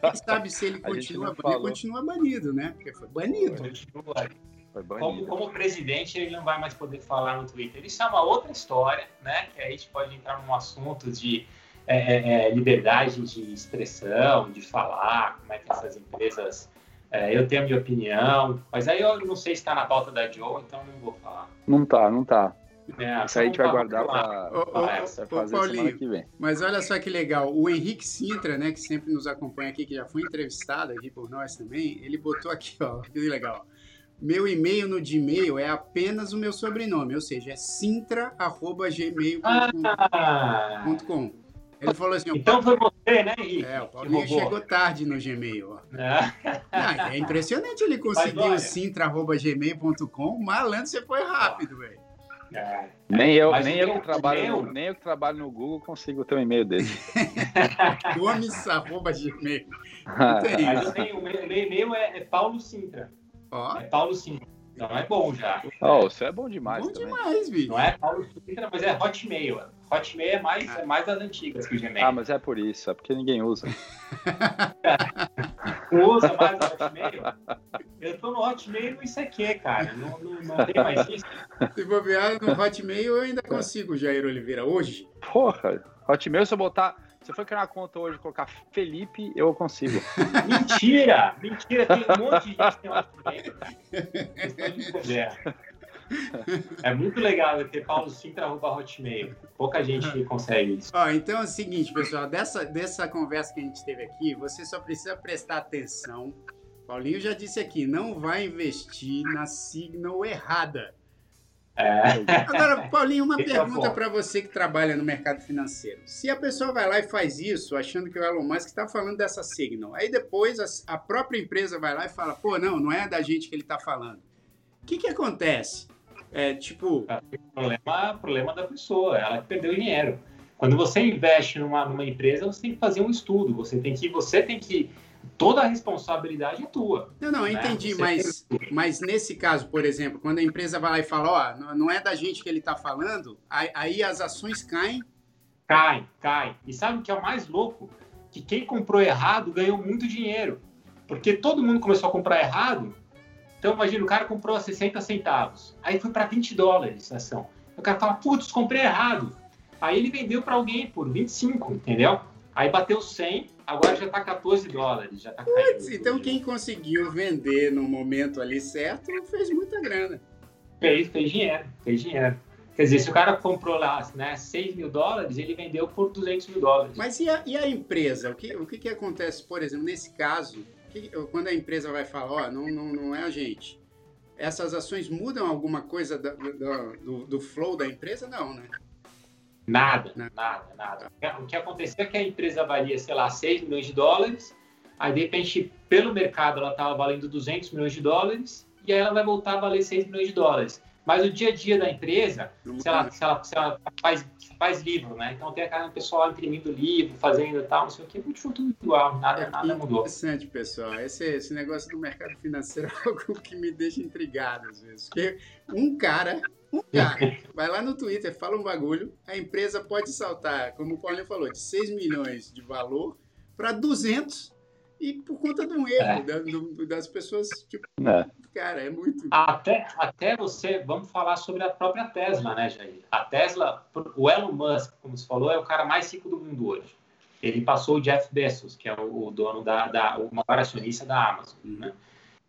Quem sabe se ele continua banido, ele continua banido, né? Porque foi banido. Foi banido. Como, como, presidente, ele não vai mais poder falar no Twitter. Isso é uma outra história, né? Que aí a gente pode entrar num assunto de é, é, é liberdade de expressão, de falar, como é que essas empresas é, eu tenho a minha opinião, mas aí eu não sei se está na pauta da Joe, então não vou falar. Não tá, não tá. É, Isso aí a gente vai guardar para fazer Paulinho, semana que vem. Mas olha só que legal, o Henrique Sintra, né, que sempre nos acompanha aqui, que já foi entrevistado aqui por nós também, ele botou aqui, ó, que legal. Meu e-mail no Gmail é apenas o meu sobrenome, ou seja, é sintra.gmail.com. Ah. Ele falou assim... Então foi você, né, Henrique? É, o Paulinho chegou tarde no Gmail. Ó. É. Ah, é impressionante ele conseguir o sintra.gmail.com. Malandro, você foi rápido, velho. É. Nem eu, nem eu, que trabalho no, nem eu que trabalho no Google consigo ter um e-mail dele. Gomes.gmail. Mas eu tenho, o meu e-mail é, é Paulo Sintra. Ó. É Paulo Sintra. Então é bom já. Oh, isso é bom demais. Bom também. demais, bicho. Não é Paulo Sintra, mas é Hotmail. Hotmail é mais, é mais das antigas que o Gmail. Ah, mas é por isso, é porque ninguém usa. usa mais o Hotmail? Eu tô no Hotmail e no ICQ, cara. Não, não, não tem mais isso. Se bobear no Hotmail, eu ainda consigo, Jair Oliveira, hoje. Porra, Hotmail, se eu botar. Se eu for criar uma conta hoje e colocar Felipe, eu consigo. Mentira! Mentira, tem um monte de gente que tem Hotmail. Vocês é muito legal ter Paulo Sintra Hotmail. Pouca gente consegue isso. Ó, então é o seguinte, pessoal, dessa, dessa conversa que a gente teve aqui, você só precisa prestar atenção. Paulinho já disse aqui, não vai investir na signal errada. É. Agora, Paulinho, uma pergunta para você que trabalha no mercado financeiro. Se a pessoa vai lá e faz isso, achando que o Elon Musk está falando dessa signal, aí depois a, própria empresa vai lá e fala, pô, não, não é da gente que ele está falando. O que, que acontece? É tipo. É, problema, problema da pessoa, ela que perdeu dinheiro. Quando você investe numa, numa empresa, você tem que fazer um estudo, você tem que. Você tem que. Toda a responsabilidade é tua. Não, não, eu né? entendi, mas, mas nesse caso, por exemplo, quando a empresa vai lá e fala, ó, não é da gente que ele está falando, aí, aí as ações caem. Caem, caem. E sabe o que é o mais louco? Que quem comprou errado ganhou muito dinheiro. Porque todo mundo começou a comprar errado, então, imagina, o cara comprou a 60 centavos, aí foi para 20 dólares a ação. O cara fala, putz, comprei errado. Aí ele vendeu para alguém por 25, entendeu? Aí bateu 100, agora já está 14 dólares, já tá Putz, então quem conseguiu vender no momento ali certo fez muita grana. Fez, fez dinheiro, fez dinheiro. Quer dizer, se o cara comprou lá né, 6 mil dólares, ele vendeu por 200 mil dólares. Mas e a, e a empresa? O que, o que, que acontece, por exemplo, nesse caso, que, quando a empresa vai falar, ó, oh, não, não, não é a gente, essas ações mudam alguma coisa do, do, do flow da empresa? Não, né? Nada, nada, nada. O que aconteceu é que a empresa valia, sei lá, 6 milhões de dólares, aí de repente, pelo mercado, ela estava valendo 200 milhões de dólares, e aí ela vai voltar a valer 6 milhões de dólares. Mas o dia a dia da empresa, se ela, se ela, se ela faz, faz, livro, né? Então tem aquela pessoal imprimindo livro, fazendo tal, não sei o que, continua tudo igual, nada, é nada mudou. Interessante, pessoal. Esse, esse negócio do mercado financeiro é algo que me deixa intrigado às vezes. Porque um cara, um cara, vai lá no Twitter, fala um bagulho, a empresa pode saltar, como o Paulinho falou, de 6 milhões de valor para 200 e por conta de um erro é. da, do, das pessoas, tipo, é. cara, é muito. Até, até você, vamos falar sobre a própria Tesla, né, Jair? A Tesla, o Elon Musk, como você falou, é o cara mais rico do mundo hoje. Ele passou o Jeff Bezos, que é o, dono da, da o maior acionista da Amazon, né?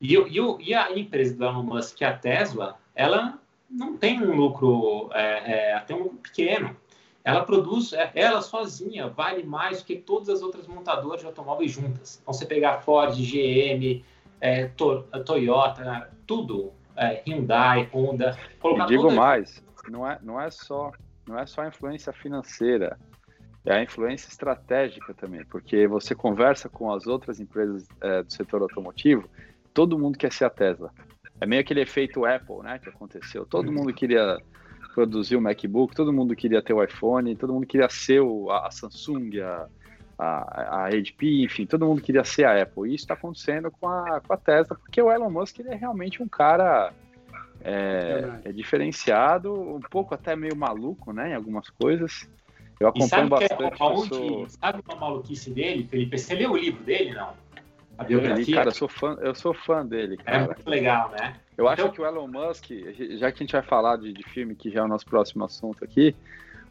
E, e, e, a empresa do Elon Musk, que é a Tesla, ela não tem um lucro, é, é, tem um lucro pequeno ela produz, é, ela sozinha vale mais do que todas as outras montadoras de automóveis juntas. Então, você pegar Ford, GM, é, to, Toyota, tudo, é, Hyundai, Honda. E digo toda... mais, não é, não, é só, não é só a influência financeira, é a influência estratégica também, porque você conversa com as outras empresas é, do setor automotivo, todo mundo quer ser a Tesla. É meio aquele efeito Apple, né, que aconteceu. Todo mundo queria produzir o MacBook, todo mundo queria ter o iPhone, todo mundo queria ser o, a, Samsung, a, a, a HP, enfim, todo mundo queria ser a Apple. E isso está acontecendo com a, com a Tesla, porque o Elon Musk ele é realmente um cara é, é, diferenciado, um pouco até meio maluco, né, em algumas coisas. Eu acompanho bastante. É, onde, sou... Sabe uma maluquice dele, Felipe? Você leu o livro dele, não? A biografia? cara, eu sou fã, eu sou fã dele, é cara. É muito legal, né? Eu acho então... que o Elon Musk, já que a gente vai falar de, de filme, que já é o nosso próximo assunto aqui,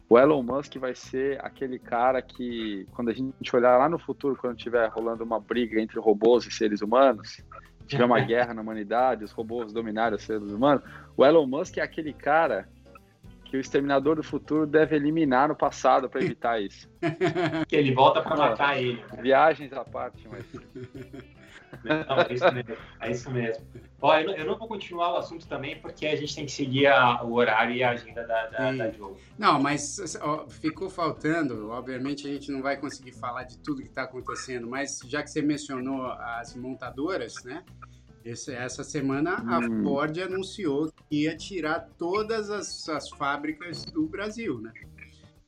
o Elon Musk vai ser aquele cara que, quando a gente olhar lá no futuro, quando tiver rolando uma briga entre robôs e seres humanos, tiver uma guerra na humanidade, os robôs dominarem os seres humanos, o Elon Musk é aquele cara que o Exterminador do Futuro deve eliminar no passado para evitar isso. que ele volta para matar ele. Viagens à parte, mas. Não, é isso mesmo. É isso mesmo. Ó, eu, não, eu não vou continuar o assunto também, porque a gente tem que seguir a, o horário e a agenda da, da, da Joe. Não, mas ó, ficou faltando. Obviamente a gente não vai conseguir falar de tudo que está acontecendo, mas já que você mencionou as montadoras, né? Esse, essa semana hum. a Ford anunciou que ia tirar todas as, as fábricas do Brasil, né?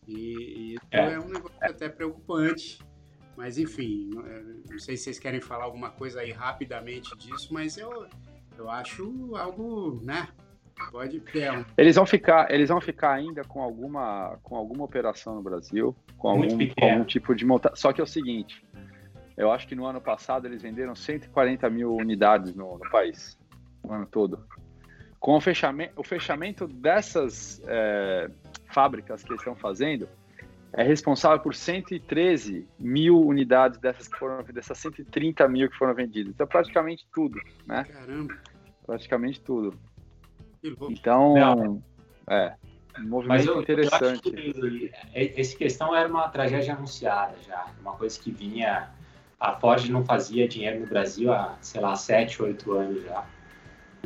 E, e isso é. é um negócio até preocupante mas enfim, não sei se vocês querem falar alguma coisa aí rapidamente disso, mas eu, eu acho algo, né? Pode ter. Eles vão ficar, eles vão ficar ainda com alguma, com alguma operação no Brasil, com algum, com algum tipo de monta. Só que é o seguinte, eu acho que no ano passado eles venderam 140 mil unidades no, no país, no ano todo. Com o fechamento, o fechamento dessas é, fábricas que eles estão fazendo, é responsável por 113 mil unidades dessas que foram dessas 130 mil que foram vendidas. Então, praticamente tudo, né? Caramba! Praticamente tudo. Então, é, um movimento eu, interessante. Eu essa questão era uma tragédia anunciada já, uma coisa que vinha. A Ford não fazia dinheiro no Brasil há, sei lá, 7, 8 anos já.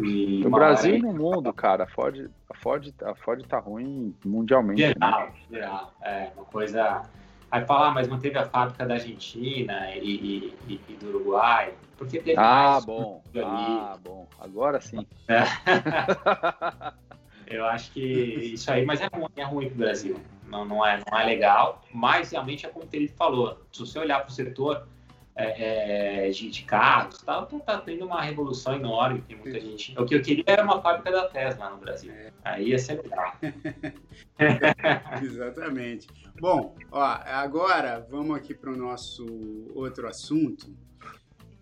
E no Brasil e no mundo, cara, a Ford, a Ford, a Ford tá ruim mundialmente. Geral, né? geral. É uma coisa. Aí falar, ah, mas manteve a fábrica da Argentina e, e, e do Uruguai. Porque teve ah, bom. Ah, bom. Agora sim. É. Eu acho que isso aí, mas é ruim, é ruim pro Brasil. Não, não, é, não é legal, mas realmente é como o Felipe falou. Se você olhar para o setor, é, é, de, de, carros, tá, tá tendo uma revolução enorme, tem muita gente. O que eu queria era uma fábrica da Tesla no Brasil. É. Aí ia ser legal. Exatamente. Bom, ó, agora vamos aqui para o nosso outro assunto,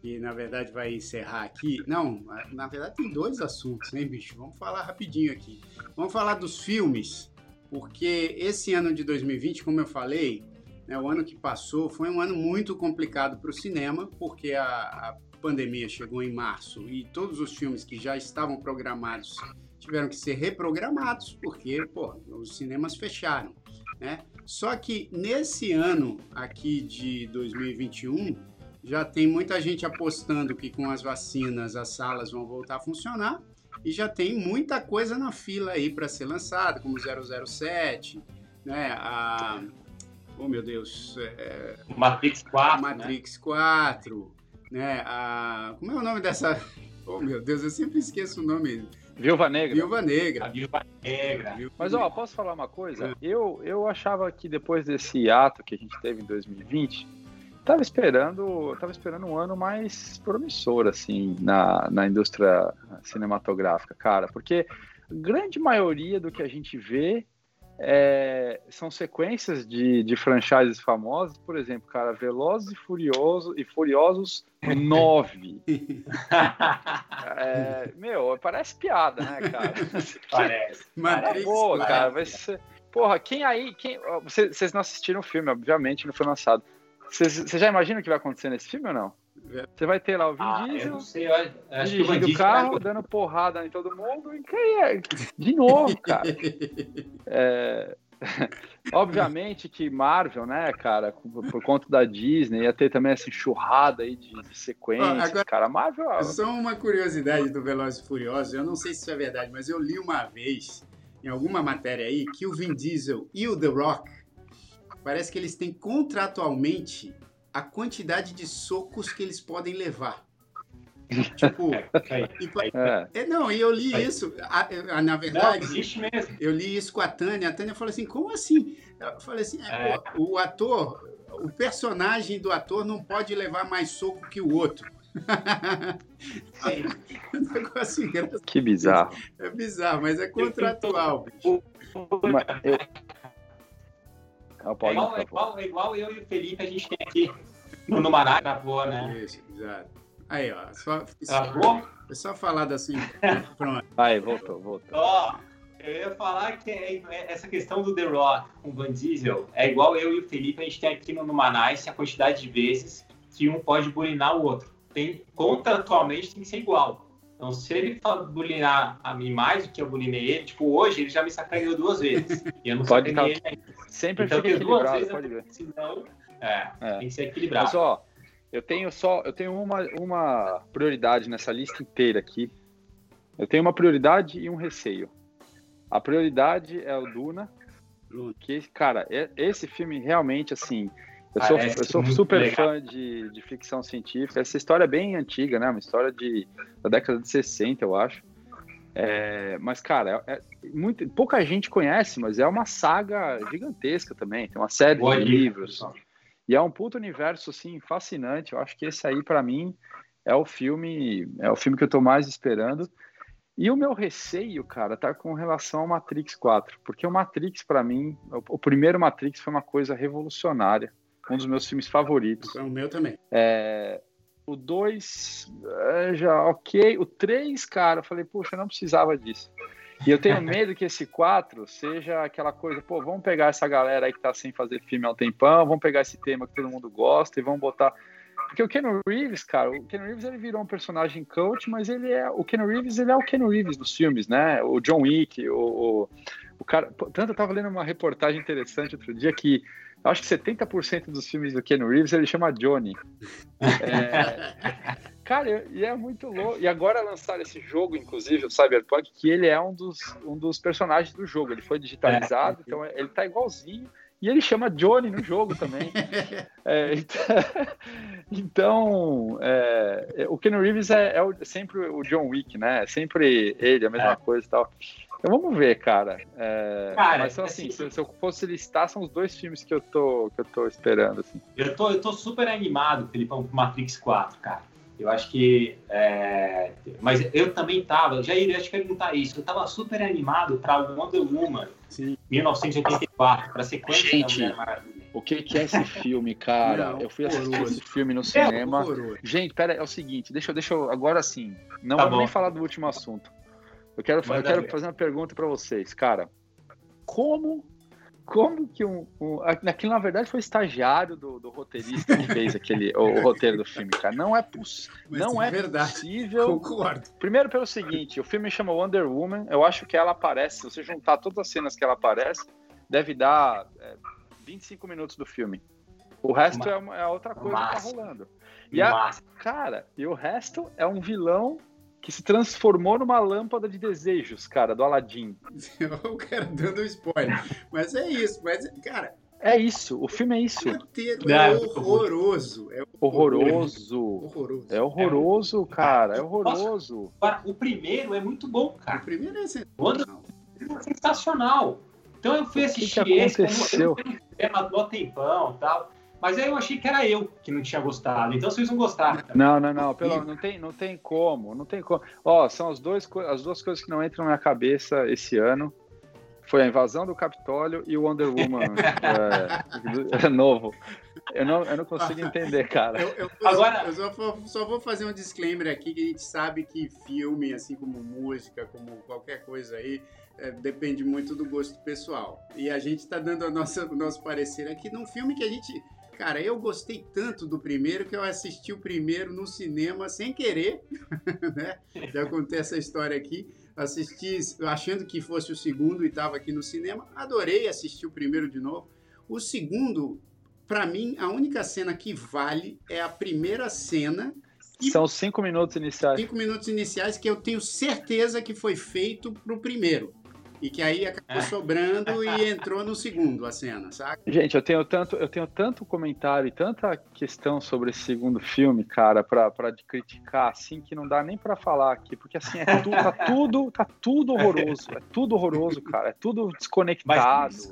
que na verdade vai encerrar aqui. Não, na verdade tem dois assuntos, né, bicho? Vamos falar rapidinho aqui. Vamos falar dos filmes, porque esse ano de 2020, como eu falei, né, o ano que passou foi um ano muito complicado para o cinema, porque a, a pandemia chegou em março e todos os filmes que já estavam programados tiveram que ser reprogramados porque, pô, os cinemas fecharam, né? Só que nesse ano aqui de 2021 já tem muita gente apostando que com as vacinas as salas vão voltar a funcionar e já tem muita coisa na fila aí para ser lançada, como 007, né? A oh meu Deus, é, Matrix 4, Matrix né? 4, né? A como é o nome dessa? Oh meu Deus, eu sempre esqueço o nome. Viúva Negra. Viúva Negra. A Viúva Negra. Mas, ó, posso falar uma coisa? É. Eu, eu achava que depois desse ato que a gente teve em 2020, tava esperando, tava esperando um ano mais promissor, assim, na, na indústria cinematográfica, cara, porque a grande maioria do que a gente vê é, são sequências de, de franchises famosas, por exemplo, cara, Velozes e Furiosos e Furiosos 9. é, meu, parece piada, né, cara? Parece. Mas é boa, cara, vai ser... Porra, quem aí, quem, vocês, vocês não assistiram o filme, obviamente, não foi lançado. Você já imagina o que vai acontecer nesse filme ou não? Você vai ter lá o Vin ah, Diesel eu sei, eu acho dirigindo o carro, vai... dando porrada em todo mundo. E é? De novo, cara. É... Obviamente que Marvel, né, cara, por conta da Disney, ia ter também essa enxurrada aí de, de sequência, Agora, cara. Marvel. Só uma curiosidade do Velozes e Furiosos, eu não sei se isso é verdade, mas eu li uma vez em alguma matéria aí que o Vin Diesel e o The Rock parece que eles têm contratualmente a quantidade de socos que eles podem levar. Tipo, é. é. não, e eu li isso, a, a, na verdade, não, existe mesmo. eu li isso com a Tânia, a Tânia falou assim, como assim? Eu falei assim, é, é. o, o ator, o personagem do ator não pode levar mais soco que o outro. é um negócio engraçado. Que bizarro. É bizarro, mas é contratual. Mas, eu, é igual, é, igual, é igual eu e o Felipe a gente tem aqui no, no gravou, né? Isso, exato. Aí, ó. Só, só, é só falar assim. Pronto. Aí, voltou, voltou. Ó, eu ia falar que é, é, essa questão do The Rock com o Van Diesel é igual eu e o Felipe, a gente tem aqui no Numanais a quantidade de vezes que um pode bulinar o outro. Tem, contratualmente tem que ser igual. Então, se ele bulinar a mim mais do que eu bulinei ele, tipo, hoje ele já me sacaneou duas vezes. E eu não pode sacaneei ele ainda. Sempre então, fica equilibrado, pode ver. Senão, é, é, tem que ser equilibrado. Mas, ó, eu tenho só, eu tenho uma, uma prioridade nessa lista inteira aqui. Eu tenho uma prioridade e um receio. A prioridade é o Duna, que, cara, é, esse filme realmente, assim, eu sou, eu sou super legal. fã de, de ficção científica. Essa história é bem antiga, né? Uma história de, da década de 60, eu acho. É, mas, cara, é, é, muito, pouca gente conhece, mas é uma saga gigantesca também. Tem uma série Boa de livros. E é um puto universo, assim, fascinante. Eu acho que esse aí, para mim, é o filme é o filme que eu tô mais esperando. E o meu receio, cara, tá com relação ao Matrix 4. Porque o Matrix, para mim, o primeiro Matrix foi uma coisa revolucionária um dos meus filmes favoritos. É o meu também. É, o 2, é, já ok. O 3, cara, eu falei, puxa, eu não precisava disso. E eu tenho medo que esse 4 seja aquela coisa, pô, vamos pegar essa galera aí que tá sem fazer filme há um tempão, vamos pegar esse tema que todo mundo gosta e vamos botar. Porque o Ken Reeves, cara, o Ken Reeves ele virou um personagem coach, mas ele é. O Ken Reeves ele é o Ken Reeves dos filmes, né? O John Wick, o, o, o cara. Tanto eu tava lendo uma reportagem interessante outro dia que acho que 70% dos filmes do Ken Reeves ele chama Johnny. É, cara, e é muito louco. E agora lançaram esse jogo, inclusive, o Cyberpunk, que ele é um dos, um dos personagens do jogo. Ele foi digitalizado, é. então ele tá igualzinho. E ele chama Johnny no jogo também. é, então, então é, o Ken Reeves é, é sempre o John Wick, né? É sempre ele, a mesma é. coisa e tal. Então vamos ver, cara. É, cara mas são assim, assim se, eu fosse listar, são os dois filmes que eu tô, que eu tô esperando. Assim. Eu, tô, eu tô super animado, Felipão, com Matrix 4, cara. Eu acho que. É... Mas eu também tava, já iria te perguntar isso. Eu tava super animado para Wonder Woman Sim. 1984, para sequência Gente, da Mulher Maravilha. O que, que é esse filme, cara? Não, eu fui assistir esse filme no cinema. É, Gente, pera, é o seguinte, deixa, deixa eu. Agora sim, não tá vamos bom. nem falar do último assunto. Eu quero, eu quero fazer uma pergunta para vocês, cara. Como como que um, um. Aquilo, na verdade, foi o estagiário do, do roteirista que fez aquele, o, o, roteiro do filme, cara. Não é, poss, não é, verdade. possível. Concordo. Primeiro, pelo seguinte: o filme chama Wonder Woman. Eu acho que ela aparece, se você juntar todas as cenas que ela aparece, deve dar é, 25 minutos do filme. O resto é, uma, é outra coisa que tá rolando. E a, cara, e o resto é um vilão que se transformou numa lâmpada de desejos, cara, do Aladdin. o cara dando spoiler. Mas é isso, mas, cara. É isso, o filme é isso. É horroroso. É horroroso. Horroroso. É horroroso, cara. É horroroso. O primeiro é muito bom, cara. O primeiro é sensacional. É sensacional. Então eu fui assistir que que esse, aconteceu? como eu tempão e tal. Mas aí eu achei que era eu que não tinha gostado. Então vocês vão gostar. Não, não, não. Pelo, não, tem, não tem como. Não tem como. Ó, são as, dois, as duas coisas que não entram na minha cabeça esse ano. Foi a invasão do Capitólio e o Wonder Woman é, é, novo. Eu não, eu não consigo entender, cara. Eu, eu, Agora... eu só, vou, só vou fazer um disclaimer aqui, que a gente sabe que filme, assim como música, como qualquer coisa aí, é, depende muito do gosto pessoal. E a gente está dando a nossa, o nosso parecer aqui num filme que a gente Cara, eu gostei tanto do primeiro que eu assisti o primeiro no cinema sem querer, né? Já contei essa história aqui. Assisti achando que fosse o segundo e estava aqui no cinema. Adorei assistir o primeiro de novo. O segundo, para mim, a única cena que vale é a primeira cena. São cinco minutos iniciais. Cinco minutos iniciais que eu tenho certeza que foi feito para o primeiro. E que aí acabou é. sobrando e entrou no segundo a cena, saca? Gente, eu tenho tanto, eu tenho tanto comentário e tanta questão sobre esse segundo filme, cara, pra, pra criticar, assim, que não dá nem pra falar aqui, porque assim, é tu, tá tudo, tá tudo horroroso, é tudo horroroso, cara, é tudo desconectado. Mas,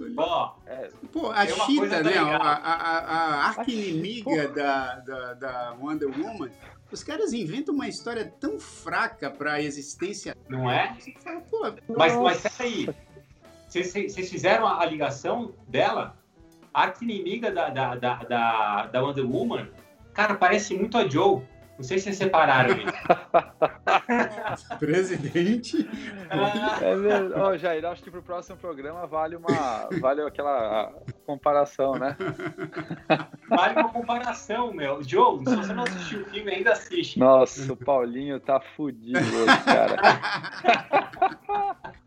é, Pô, a Chita, né, a, a, a arqui-inimiga da, da, da Wonder Woman, os caras inventam uma história tão fraca para a existência. Não é? Fala, mas, mas peraí. Vocês fizeram a, a, ligação dela? A arqui-inimiga da, da, da, da, da Wonder Woman, cara, parece muito a Joe. Não sei se vocês separaram Presidente? É mesmo. Oh, Jair, acho que pro próximo programa vale uma. Vale aquela comparação, né? Vale uma comparação, meu. Joe, se você não assistiu o filme, ainda assiste. Nossa, o Paulinho tá fudido hoje, cara.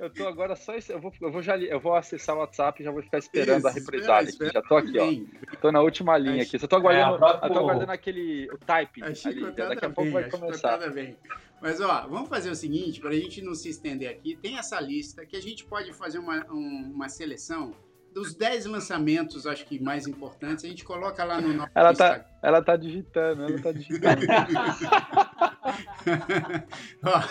Eu tô agora só. Eu vou, eu vou, já, eu vou acessar o WhatsApp e já vou ficar esperando Isso, a represália. Aqui. Já tô aqui, ó. Tô na última linha aqui. Só tô aguardando, é, eu tô aguardando aquele o type. Ali, daqui a pouco vai começar. Bem. Mas ó, vamos fazer o seguinte, para a gente não se estender aqui, tem essa lista que a gente pode fazer uma, um, uma seleção dos 10 lançamentos, acho que mais importantes, a gente coloca lá no nosso ela tá, ela tá digitando, ela tá digitando. Ó,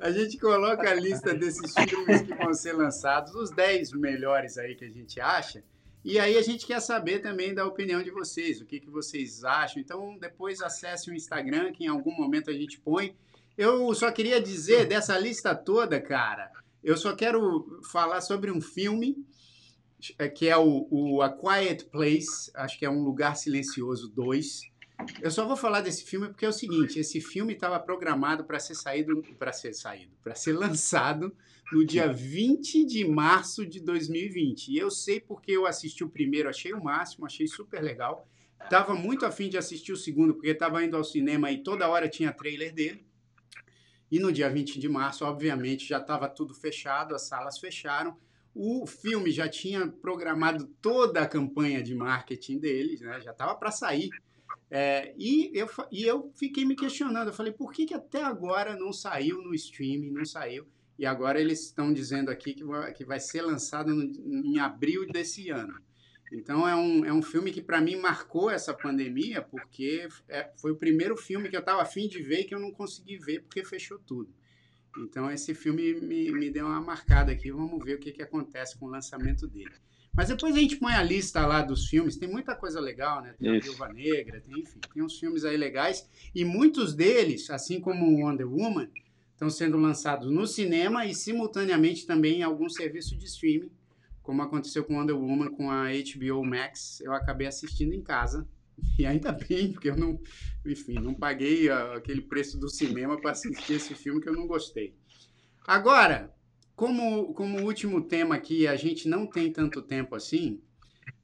a gente coloca a lista desses filmes que vão ser lançados, os 10 melhores aí que a gente acha, e aí a gente quer saber também da opinião de vocês, o que, que vocês acham. Então, depois acesse o Instagram, que em algum momento a gente põe. Eu só queria dizer dessa lista toda, cara, eu só quero falar sobre um filme é, que é o, o A Quiet Place, acho que é Um Lugar Silencioso 2. Eu só vou falar desse filme porque é o seguinte, esse filme estava programado para ser saído, para ser saído, para ser lançado no dia 20 de março de 2020. E eu sei porque eu assisti o primeiro, achei o máximo, achei super legal. Tava muito afim de assistir o segundo, porque estava indo ao cinema e toda hora tinha trailer dele. E no dia 20 de março, obviamente, já estava tudo fechado, as salas fecharam o filme já tinha programado toda a campanha de marketing deles, né? já estava para sair. É, e, eu, e eu fiquei me questionando, eu falei, por que, que até agora não saiu no streaming, não saiu? E agora eles estão dizendo aqui que vai, que vai ser lançado no, em abril desse ano. Então é um, é um filme que para mim marcou essa pandemia, porque é, foi o primeiro filme que eu estava afim de ver que eu não consegui ver porque fechou tudo. Então esse filme me, me deu uma marcada aqui. Vamos ver o que, que acontece com o lançamento dele. Mas depois a gente põe a lista lá dos filmes, tem muita coisa legal, né? Tem Isso. a Viúva Negra, tem, enfim, tem uns filmes aí legais. E muitos deles, assim como o Wonder Woman, estão sendo lançados no cinema e simultaneamente também em algum serviço de streaming, como aconteceu com Wonder Woman com a HBO Max. Eu acabei assistindo em casa e ainda bem, porque eu não, enfim, não paguei aquele preço do cinema para assistir esse filme que eu não gostei. Agora, como, como último tema aqui, a gente não tem tanto tempo assim.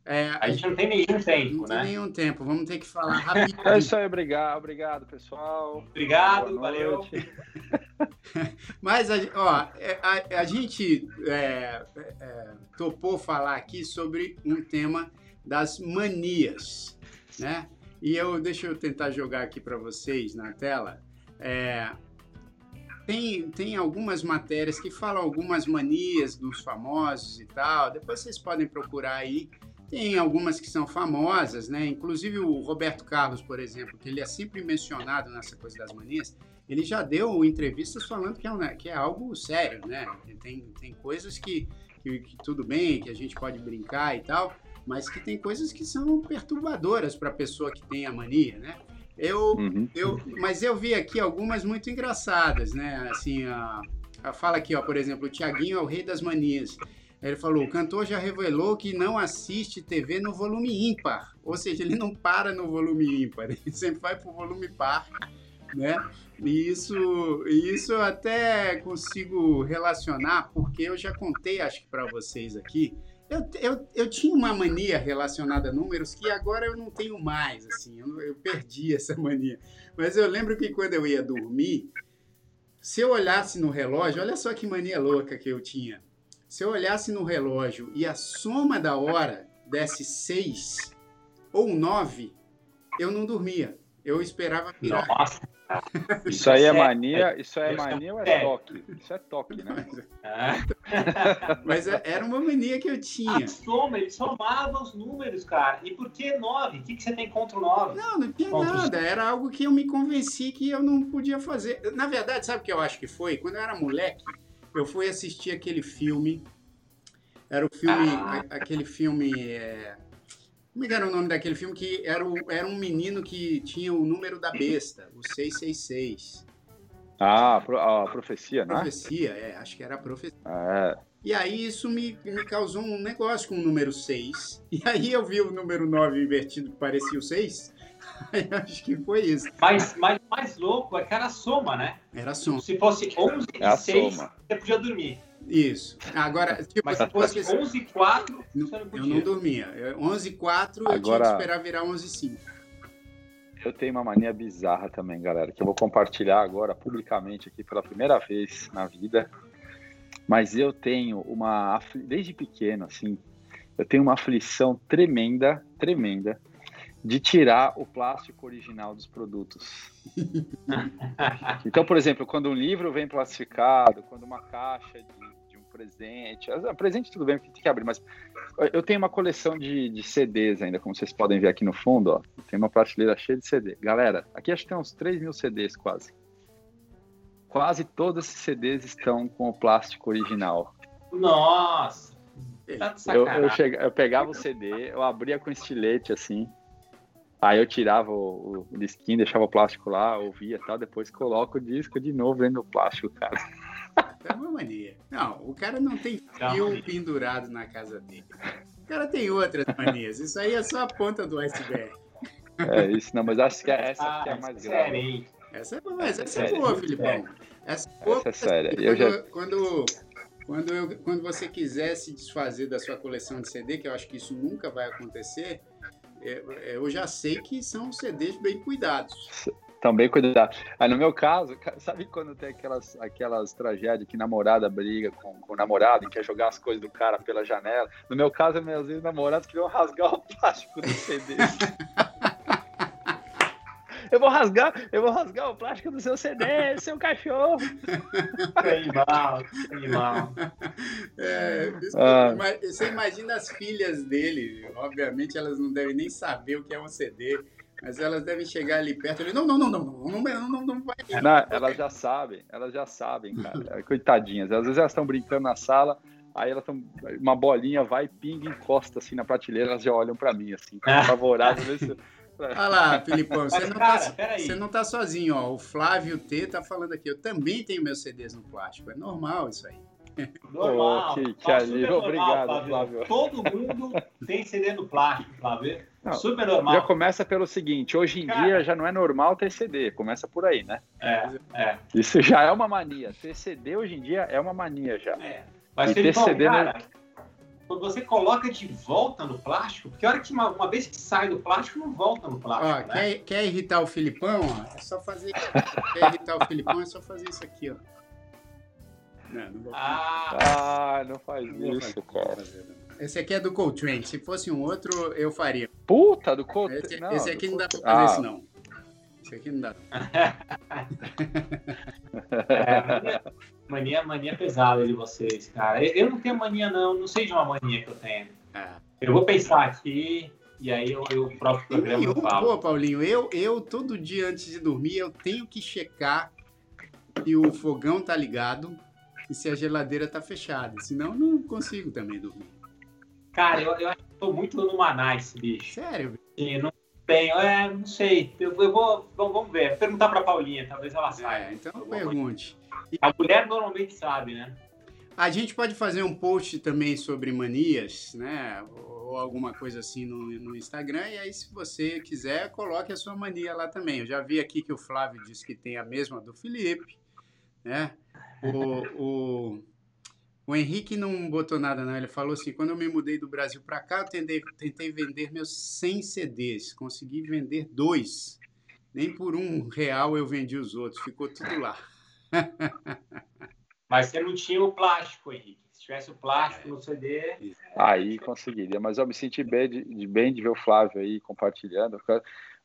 É, a, gente não tem nenhum tempo, não né? Não tem nenhum tempo, vamos ter que falar rapidinho. É isso aí, obrigado, obrigado, pessoal. Obrigado, valeu. Mas, a, ó, é, a, a gente é, é, topou falar aqui sobre um tema das manias, né? E eu, deixa eu tentar jogar aqui para vocês na tela. É, tem, tem algumas matérias que falam algumas manias dos famosos e tal. Depois vocês podem procurar aí. Tem algumas que são famosas, né? Inclusive o Roberto Carlos, por exemplo, que ele é sempre mencionado nessa coisa das manias. Ele já deu entrevistas falando que é, que é algo sério, né? Tem, tem coisas que, que, que tudo bem, que a gente pode brincar e tal, mas que tem coisas que são perturbadoras para a pessoa que tem a mania, né? Eu, uhum. eu, mas eu vi aqui algumas muito engraçadas, né? Assim, a, a fala aqui, ó, por exemplo, o Tiaguinho é o rei das manias. Ele falou: o cantor já revelou que não assiste TV no volume ímpar, ou seja, ele não para no volume ímpar, ele sempre vai para o volume par, né? E isso, isso eu até consigo relacionar, porque eu já contei, acho que para vocês aqui, eu, eu, eu tinha uma mania relacionada a números que agora eu não tenho mais, assim, eu, eu perdi essa mania. Mas eu lembro que quando eu ia dormir, se eu olhasse no relógio, olha só que mania louca que eu tinha. Se eu olhasse no relógio e a soma da hora desse 6 ou 9, eu não dormia. Eu esperava virar. Nossa. Isso aí é mania, isso é mania ou é toque? Isso é toque, né? Mas é, era uma mania que eu tinha. A soma, ele somava os números, cara. E por que 9? O que, que você tem contra o 9? Não, não tinha contra nada. Os... Era algo que eu me convenci que eu não podia fazer. Na verdade, sabe o que eu acho que foi? Quando eu era moleque, eu fui assistir aquele filme. Era o filme. Ah. Aquele filme. É... Como é era o nome daquele filme? Que era, o, era um menino que tinha o número da besta, o 666. Ah, a profecia, né? Profecia, é, acho que era a profecia. É. E aí isso me, me causou um negócio com o número 6. E aí eu vi o número 9 invertido que parecia o 6. Aí acho que foi isso. Mas, mas mais louco é que era a soma, né? Era a soma. Se fosse 11 é e 6, soma. você podia dormir. Isso. Agora, tipo, Mas se fosse 11 e 4, não, você não podia. Eu não dormia. 11 e 4, Agora, eu tinha que esperar virar 11 e 5. Eu tenho uma mania bizarra também, galera, que eu vou compartilhar agora publicamente aqui pela primeira vez na vida. Mas eu tenho uma, desde pequeno, assim, eu tenho uma aflição tremenda, tremenda, de tirar o plástico original dos produtos. então, por exemplo, quando um livro vem plastificado, quando uma caixa de, de um presente, presente tudo bem, porque tem que abrir, mas eu tenho uma coleção de, de, CDs ainda, como vocês podem ver aqui no fundo, ó, tem uma prateleira cheia de CD. Galera, aqui acho que tem uns 3 mil CDs quase. Quase todos esses CDs estão com o plástico original. Nossa! Tá eu, eu, eu pegava o CD, eu abria com estilete assim, Aí eu tirava o, o disquinho, deixava o plástico lá, ouvia e tal, depois coloco o disco de novo dentro do plástico, cara. É uma mania. Não, o cara não tem fio pendurado na casa dele. O cara tem outras manias. Isso aí é só a ponta do iceberg. É isso, não, mas acho que é essa que é a mais grave. Essa é, mas essa é boa, Filipão. Essa, é boa, essa é séria. Quando, eu já... quando, quando, eu, quando você quiser se desfazer da sua coleção de CD, que eu acho que isso nunca vai acontecer, é, é, eu já sei que são CDs bem cuidados. Estão bem cuidados. Aí no meu caso, sabe quando tem aquelas, aquelas tragédias que namorada briga com, com o namorado e quer jogar as coisas do cara pela janela? No meu caso, meus ex-namorados queriam rasgar o plástico do CD. eu vou rasgar, eu vou rasgar o plástico do seu CD, seu cachorro. Animal, animal. É, ah. Você imagina as filhas dele, obviamente elas não devem nem saber o que é um CD. Mas elas devem chegar ali perto e não, não, não, não, não, não, não, não vai. Não, elas já sabem, elas já sabem, cara. Coitadinhas. Às vezes elas estão brincando na sala, aí elas estão. Uma bolinha vai, pinga, encosta assim na prateleira, elas já olham para mim, assim, favorável. Olha lá, Filipão, você, não, tá, você não tá sozinho, ó. O Flávio T tá falando aqui. Eu também tenho meus CDs no plástico. É normal isso aí. Normal. Oh, que, que tá Obrigado, Flávio. Todo mundo tem CD no plástico, Flávio. Não, Super normal. Já começa pelo seguinte: hoje em Cara, dia já não é normal ter CD, começa por aí, né? É, é. Isso já é uma mania. Ter CD hoje em dia é uma mania já. É. Mas e ter CD, cara, né? quando você coloca de volta no plástico, porque a hora que uma, uma, vez que sai do plástico, não volta no plástico. Ó, né? quer, quer irritar o Filipão? Ó, é só fazer. quer irritar o Filipão, é só fazer isso aqui, ó. Não, não vou ah, ah, não faz não isso, cara. Esse aqui é do Coltrane. Se fosse um outro, eu faria. Puta, do Coltrane. Esse, não, esse aqui não dá pra fazer ah. isso, não. Esse aqui não dá. é, mania, mania pesada de vocês, cara. Eu não tenho mania, não. Não sei de uma mania que eu tenho. É. Eu vou pensar aqui e aí eu, eu o próprio programa eu, falo. Pô, Paulinho, eu, eu todo dia antes de dormir eu tenho que checar se o fogão tá ligado e se a geladeira tá fechada. Senão eu não consigo também dormir. Cara, eu, eu acho que tô muito no Manais, bicho. Sério? Sim, não tenho, é, não sei. Eu, eu vou, vamos ver. Vou perguntar pra Paulinha, talvez ela saiba. É, então pergunte. A mulher normalmente sabe, né? A gente pode fazer um post também sobre manias, né? Ou alguma coisa assim no, no Instagram. E aí, se você quiser, coloque a sua mania lá também. Eu já vi aqui que o Flávio disse que tem a mesma do Felipe, né? O, o, o Henrique não botou nada, não. Ele falou assim: quando eu me mudei do Brasil para cá, eu tentei, tentei vender meus 100 CDs. Consegui vender dois. Nem por um real eu vendi os outros. Ficou tudo lá. Mas você não tinha o plástico, Henrique. Se tivesse o plástico no CD. Aí conseguiria. Mas eu me senti bem de, bem de ver o Flávio aí compartilhando.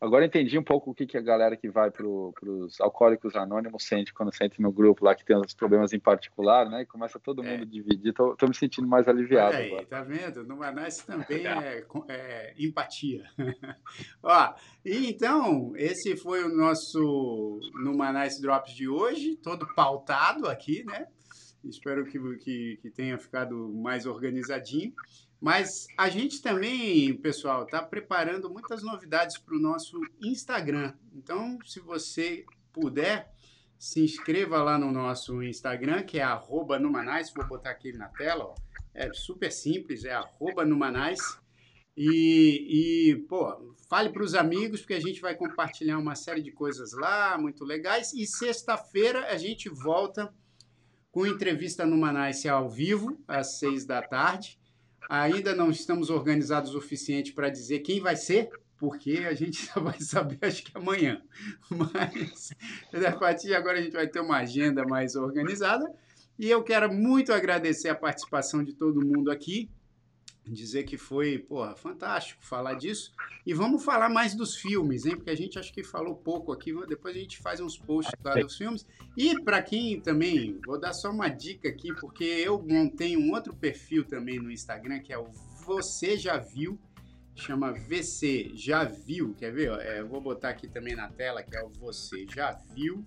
Agora entendi um pouco o que, que a galera que vai para os alcoólicos anônimos sente quando sente no grupo lá que tem os problemas em particular, né? E começa todo mundo é. a dividir. Tô, tô, me sentindo mais aliviado. Olha aí, agora. tá vendo? No Manaus também é, é, empatia. Ó, e então, esse foi o nosso no Manaus Drops de hoje, todo pautado aqui, né? Espero que, que, que tenha ficado mais organizadinho. Mas a gente também, pessoal, está preparando muitas novidades para o nosso Instagram. Então, se você puder, se inscreva lá no nosso Instagram, que é arroba Numanais. Vou botar aqui na tela. Ó. É super simples, é arroba Numanais. E, e, pô, fale para os amigos, porque a gente vai compartilhar uma série de coisas lá, muito legais. E sexta-feira a gente volta com entrevista no Manais ao vivo, às seis da tarde. Ainda não estamos organizados o suficiente para dizer quem vai ser, porque a gente só vai saber acho que amanhã. Mas a partir de agora a gente vai ter uma agenda mais organizada. E eu quero muito agradecer a participação de todo mundo aqui dizer que foi, porra, fantástico falar disso. E vamos falar mais dos filmes, hein? Porque a gente acho que falou pouco aqui. Depois a gente faz uns posts lá dos filmes. E para quem também, vou dar só uma dica aqui, porque eu montei um outro perfil também no Instagram, que é o Você Já Viu. Chama VC Já Viu, quer ver? É, eu vou botar aqui também na tela, que é o Você Já Viu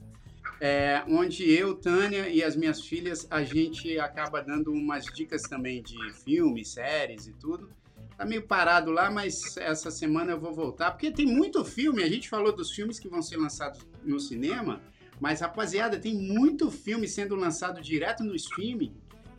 é, onde eu, Tânia e as minhas filhas, a gente acaba dando umas dicas também de filmes, séries e tudo. Tá meio parado lá, mas essa semana eu vou voltar, porque tem muito filme. A gente falou dos filmes que vão ser lançados no cinema, mas rapaziada, tem muito filme sendo lançado direto no streaming,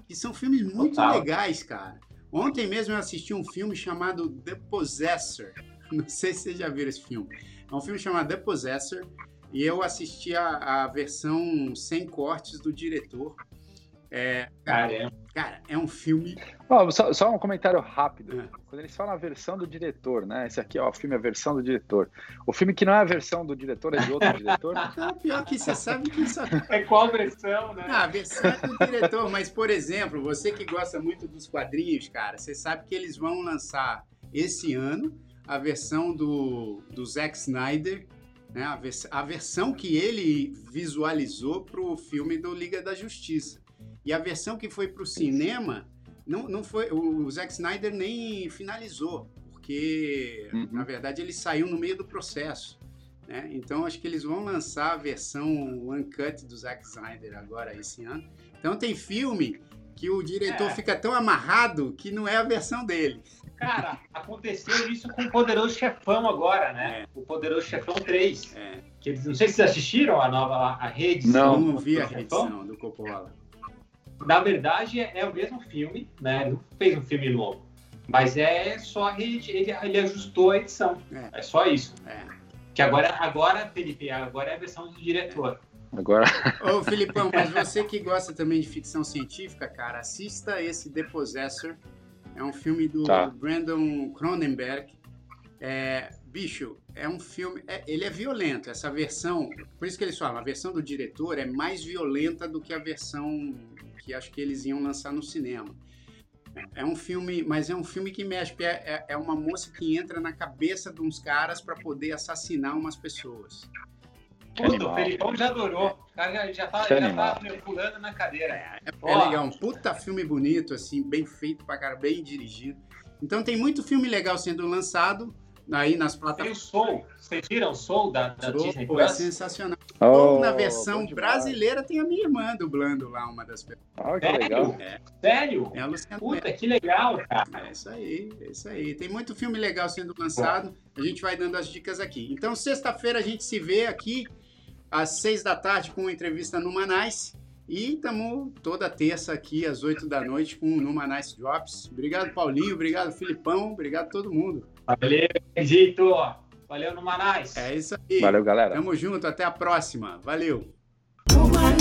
que são filmes muito Total. legais, cara. Ontem mesmo eu assisti um filme chamado The Possessor. Não sei se vocês já viram esse filme. É um filme chamado The Possessor e eu assisti a, a versão sem cortes do diretor. É, cara, cara, é um filme. Oh, só, só, um comentário rápido. É. Quando eles falam a versão do diretor, né? Esse aqui, ó, o filme é a versão do diretor. O filme que não é a versão do diretor, é de outro diretor. Não, pior que você sabe que isso é qual versão, né? Ah, a versão é do diretor, mas, por exemplo, você que gosta muito dos quadrinhos, cara, você sabe que eles vão lançar esse ano a versão do, do Zack Snyder né, a, vers a versão que ele visualizou para o filme do Liga da Justiça. E a versão que foi para o cinema, não, não foi, o Zack Snyder nem finalizou, porque uhum. na verdade ele saiu no meio do processo. Né? Então acho que eles vão lançar a versão uncut do Zack Snyder agora esse ano. Então tem filme que o diretor é. fica tão amarrado que não é a versão dele. Cara, aconteceu isso com o Poderoso Chefão agora, né? É. O Poderoso Chefão 3. É. Que eles, não sei se vocês assistiram a nova a reedição. Não, não vi a reedição do Coppola. Na verdade, é, é, o mesmo filme, né? Não fez um filme novo. Mas é só ele, ele, ele ajustou a edição. É, é só isso. É. Que agora, agora, Felipe, agora é a versão do diretor. Agora. Ô, Filipão, mas você que gosta também de ficção científica, cara, assista esse The Possessor. É um filme do tá. Brandon Cronenberg. É, bicho, é um filme. É, ele é violento. Essa versão. Por isso que eles falam, a versão do diretor é mais violenta do que a versão que acho que eles iam lançar no cinema. É um filme, mas é um filme que mexe. É, é, é uma moça que entra na cabeça de uns caras para poder assassinar umas pessoas. Puta, o Felipão já adorou. O cara já tá, já tá pulando na cadeira. É, é, é legal, um puta filme bonito, assim, bem feito pra cara, bem dirigido. Então tem muito filme legal sendo lançado aí nas plataformas. Tem o Soul. Vocês viram o Soul da, da Soul, Disney Plus? É sensacional. Oh, na versão brasileira tem a minha irmã dublando lá uma das pessoas. Ah, que Sério? legal. É. Sério? É a Luciana Puta, que legal, cara. É isso aí, é isso aí. Tem muito filme legal sendo lançado. A gente vai dando as dicas aqui. Então, sexta-feira a gente se vê aqui às seis da tarde com uma entrevista no Manais. E estamos toda terça aqui às oito da noite com o Numa Nice Drops. Obrigado, Paulinho. Obrigado, Filipão. Obrigado todo mundo. Valeu, editor, Valeu, Numa Nice. É isso aí. Valeu, galera. Tamo junto. Até a próxima. Valeu. Numa,